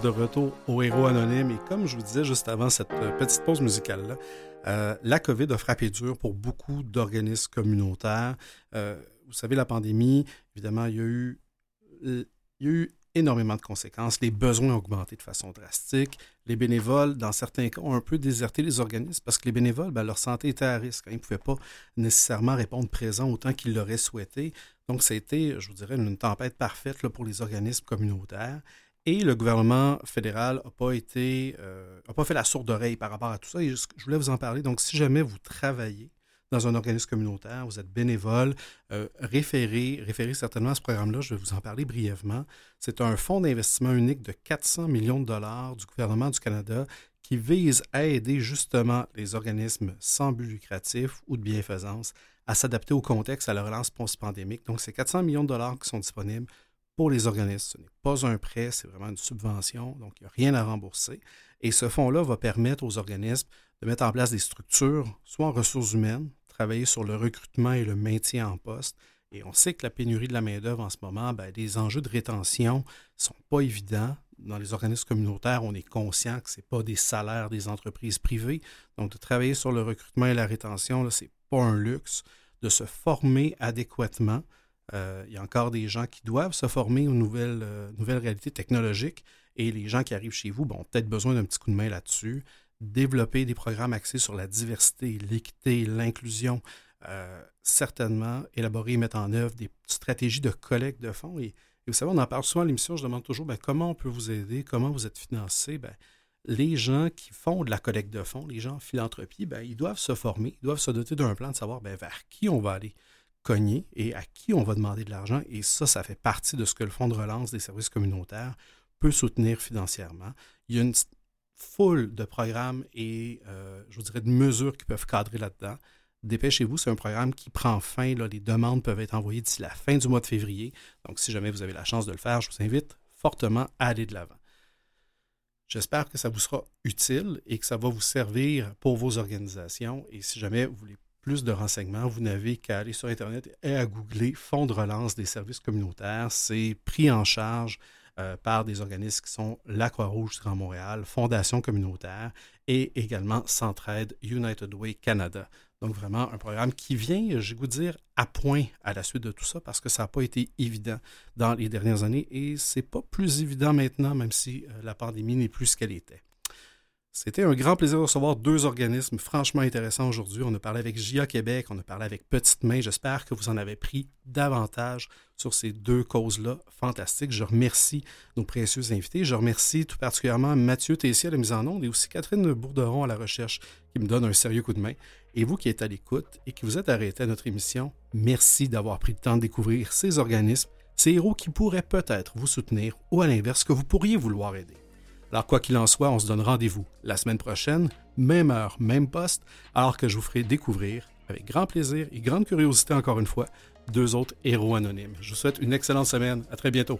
[SPEAKER 1] De retour au Héros Anonyme. Et comme je vous disais juste avant cette euh, petite pause musicale-là, euh, la COVID a frappé dur pour beaucoup d'organismes communautaires. Euh, vous savez, la pandémie, évidemment, il y, a eu, il y a eu énormément de conséquences. Les besoins ont augmenté de façon drastique. Les bénévoles, dans certains cas, ont un peu déserté les organismes parce que les bénévoles, ben, leur santé était à risque. Ils ne pouvaient pas nécessairement répondre présent autant qu'ils l'auraient souhaité. Donc, été, je vous dirais, une tempête parfaite pour les organismes communautaires. Et le gouvernement fédéral n'a pas été, euh, pas fait la sourde oreille par rapport à tout ça. Je, voulais vous en parler. Donc, si jamais vous travaillez dans un organisme communautaire, vous êtes bénévole, euh, référez, référez certainement à ce programme-là. Je vais vous en parler brièvement. C'est un fonds d'investissement unique de 400 millions de dollars du gouvernement du Canada qui vise à aider justement les organismes sans but lucratif ou de bienfaisance à s'adapter au contexte, à la relance post-pandémique. Donc, c'est 400 millions de dollars qui sont disponibles pour les organismes. Ce n'est pas un prêt, c'est vraiment une subvention, donc il n'y a rien à rembourser. Et ce fonds-là va permettre aux organismes de mettre en place des structures, soit en ressources humaines, travailler sur le recrutement et le maintien en poste. Et on sait que la pénurie de la main-d'œuvre en ce moment, ben, les enjeux de rétention ne sont pas évidents. Dans les organismes communautaires, on est conscient que ce n'est pas des salaires des entreprises privées. Donc, de travailler sur le recrutement et la rétention, ce n'est pas un luxe. De se former adéquatement, euh, il y a encore des gens qui doivent se former aux nouvelles, euh, nouvelles réalités technologiques et les gens qui arrivent chez vous ont peut-être besoin d'un petit coup de main là-dessus. Développer des programmes axés sur la diversité, l'équité, l'inclusion. Euh, certainement élaborer et mettre en œuvre des stratégies de collecte de fonds. Et, vous savez, on en parle souvent à l'émission, je demande toujours ben, comment on peut vous aider, comment vous êtes financé? Ben, les gens qui font de la collecte de fonds, les gens en philanthropie, ben, ils doivent se former, ils doivent se doter d'un plan de savoir vers qui on va aller cogner et à qui on va demander de l'argent. Et ça, ça fait partie de ce que le Fonds de relance des services communautaires peut soutenir financièrement. Il y a une foule de programmes et, euh, je vous dirais, de mesures qui peuvent cadrer là-dedans. Dépêchez-vous, c'est un programme qui prend fin. Les demandes peuvent être envoyées d'ici la fin du mois de février. Donc, si jamais vous avez la chance de le faire, je vous invite fortement à aller de l'avant. J'espère que ça vous sera utile et que ça va vous servir pour vos organisations. Et si jamais vous voulez plus de renseignements, vous n'avez qu'à aller sur Internet et à googler Fonds de relance des services communautaires. C'est pris en charge euh, par des organismes qui sont la Croix-Rouge du Grand Montréal, Fondation communautaire et également Centraide United Way Canada. Donc vraiment un programme qui vient, j'ai goût dire, à point à la suite de tout ça parce que ça n'a pas été évident dans les dernières années et c'est pas plus évident maintenant, même si euh, la pandémie n'est plus ce qu'elle était. C'était un grand plaisir de recevoir deux organismes franchement intéressants aujourd'hui. On a parlé avec JA Québec, on a parlé avec Petite Main. J'espère que vous en avez pris davantage sur ces deux causes-là fantastiques. Je remercie nos précieux invités. Je remercie tout particulièrement Mathieu Tessier à la mise en onde et aussi Catherine Bourderon à la recherche qui me donne un sérieux coup de main. Et vous qui êtes à l'écoute et qui vous êtes arrêté à notre émission, merci d'avoir pris le temps de découvrir ces organismes, ces héros qui pourraient peut-être vous soutenir ou à l'inverse que vous pourriez vouloir aider. Alors, quoi qu'il en soit, on se donne rendez-vous la semaine prochaine, même heure, même poste, alors que je vous ferai découvrir, avec grand plaisir et grande curiosité encore une fois, deux autres héros anonymes. Je vous souhaite une excellente semaine. À très bientôt.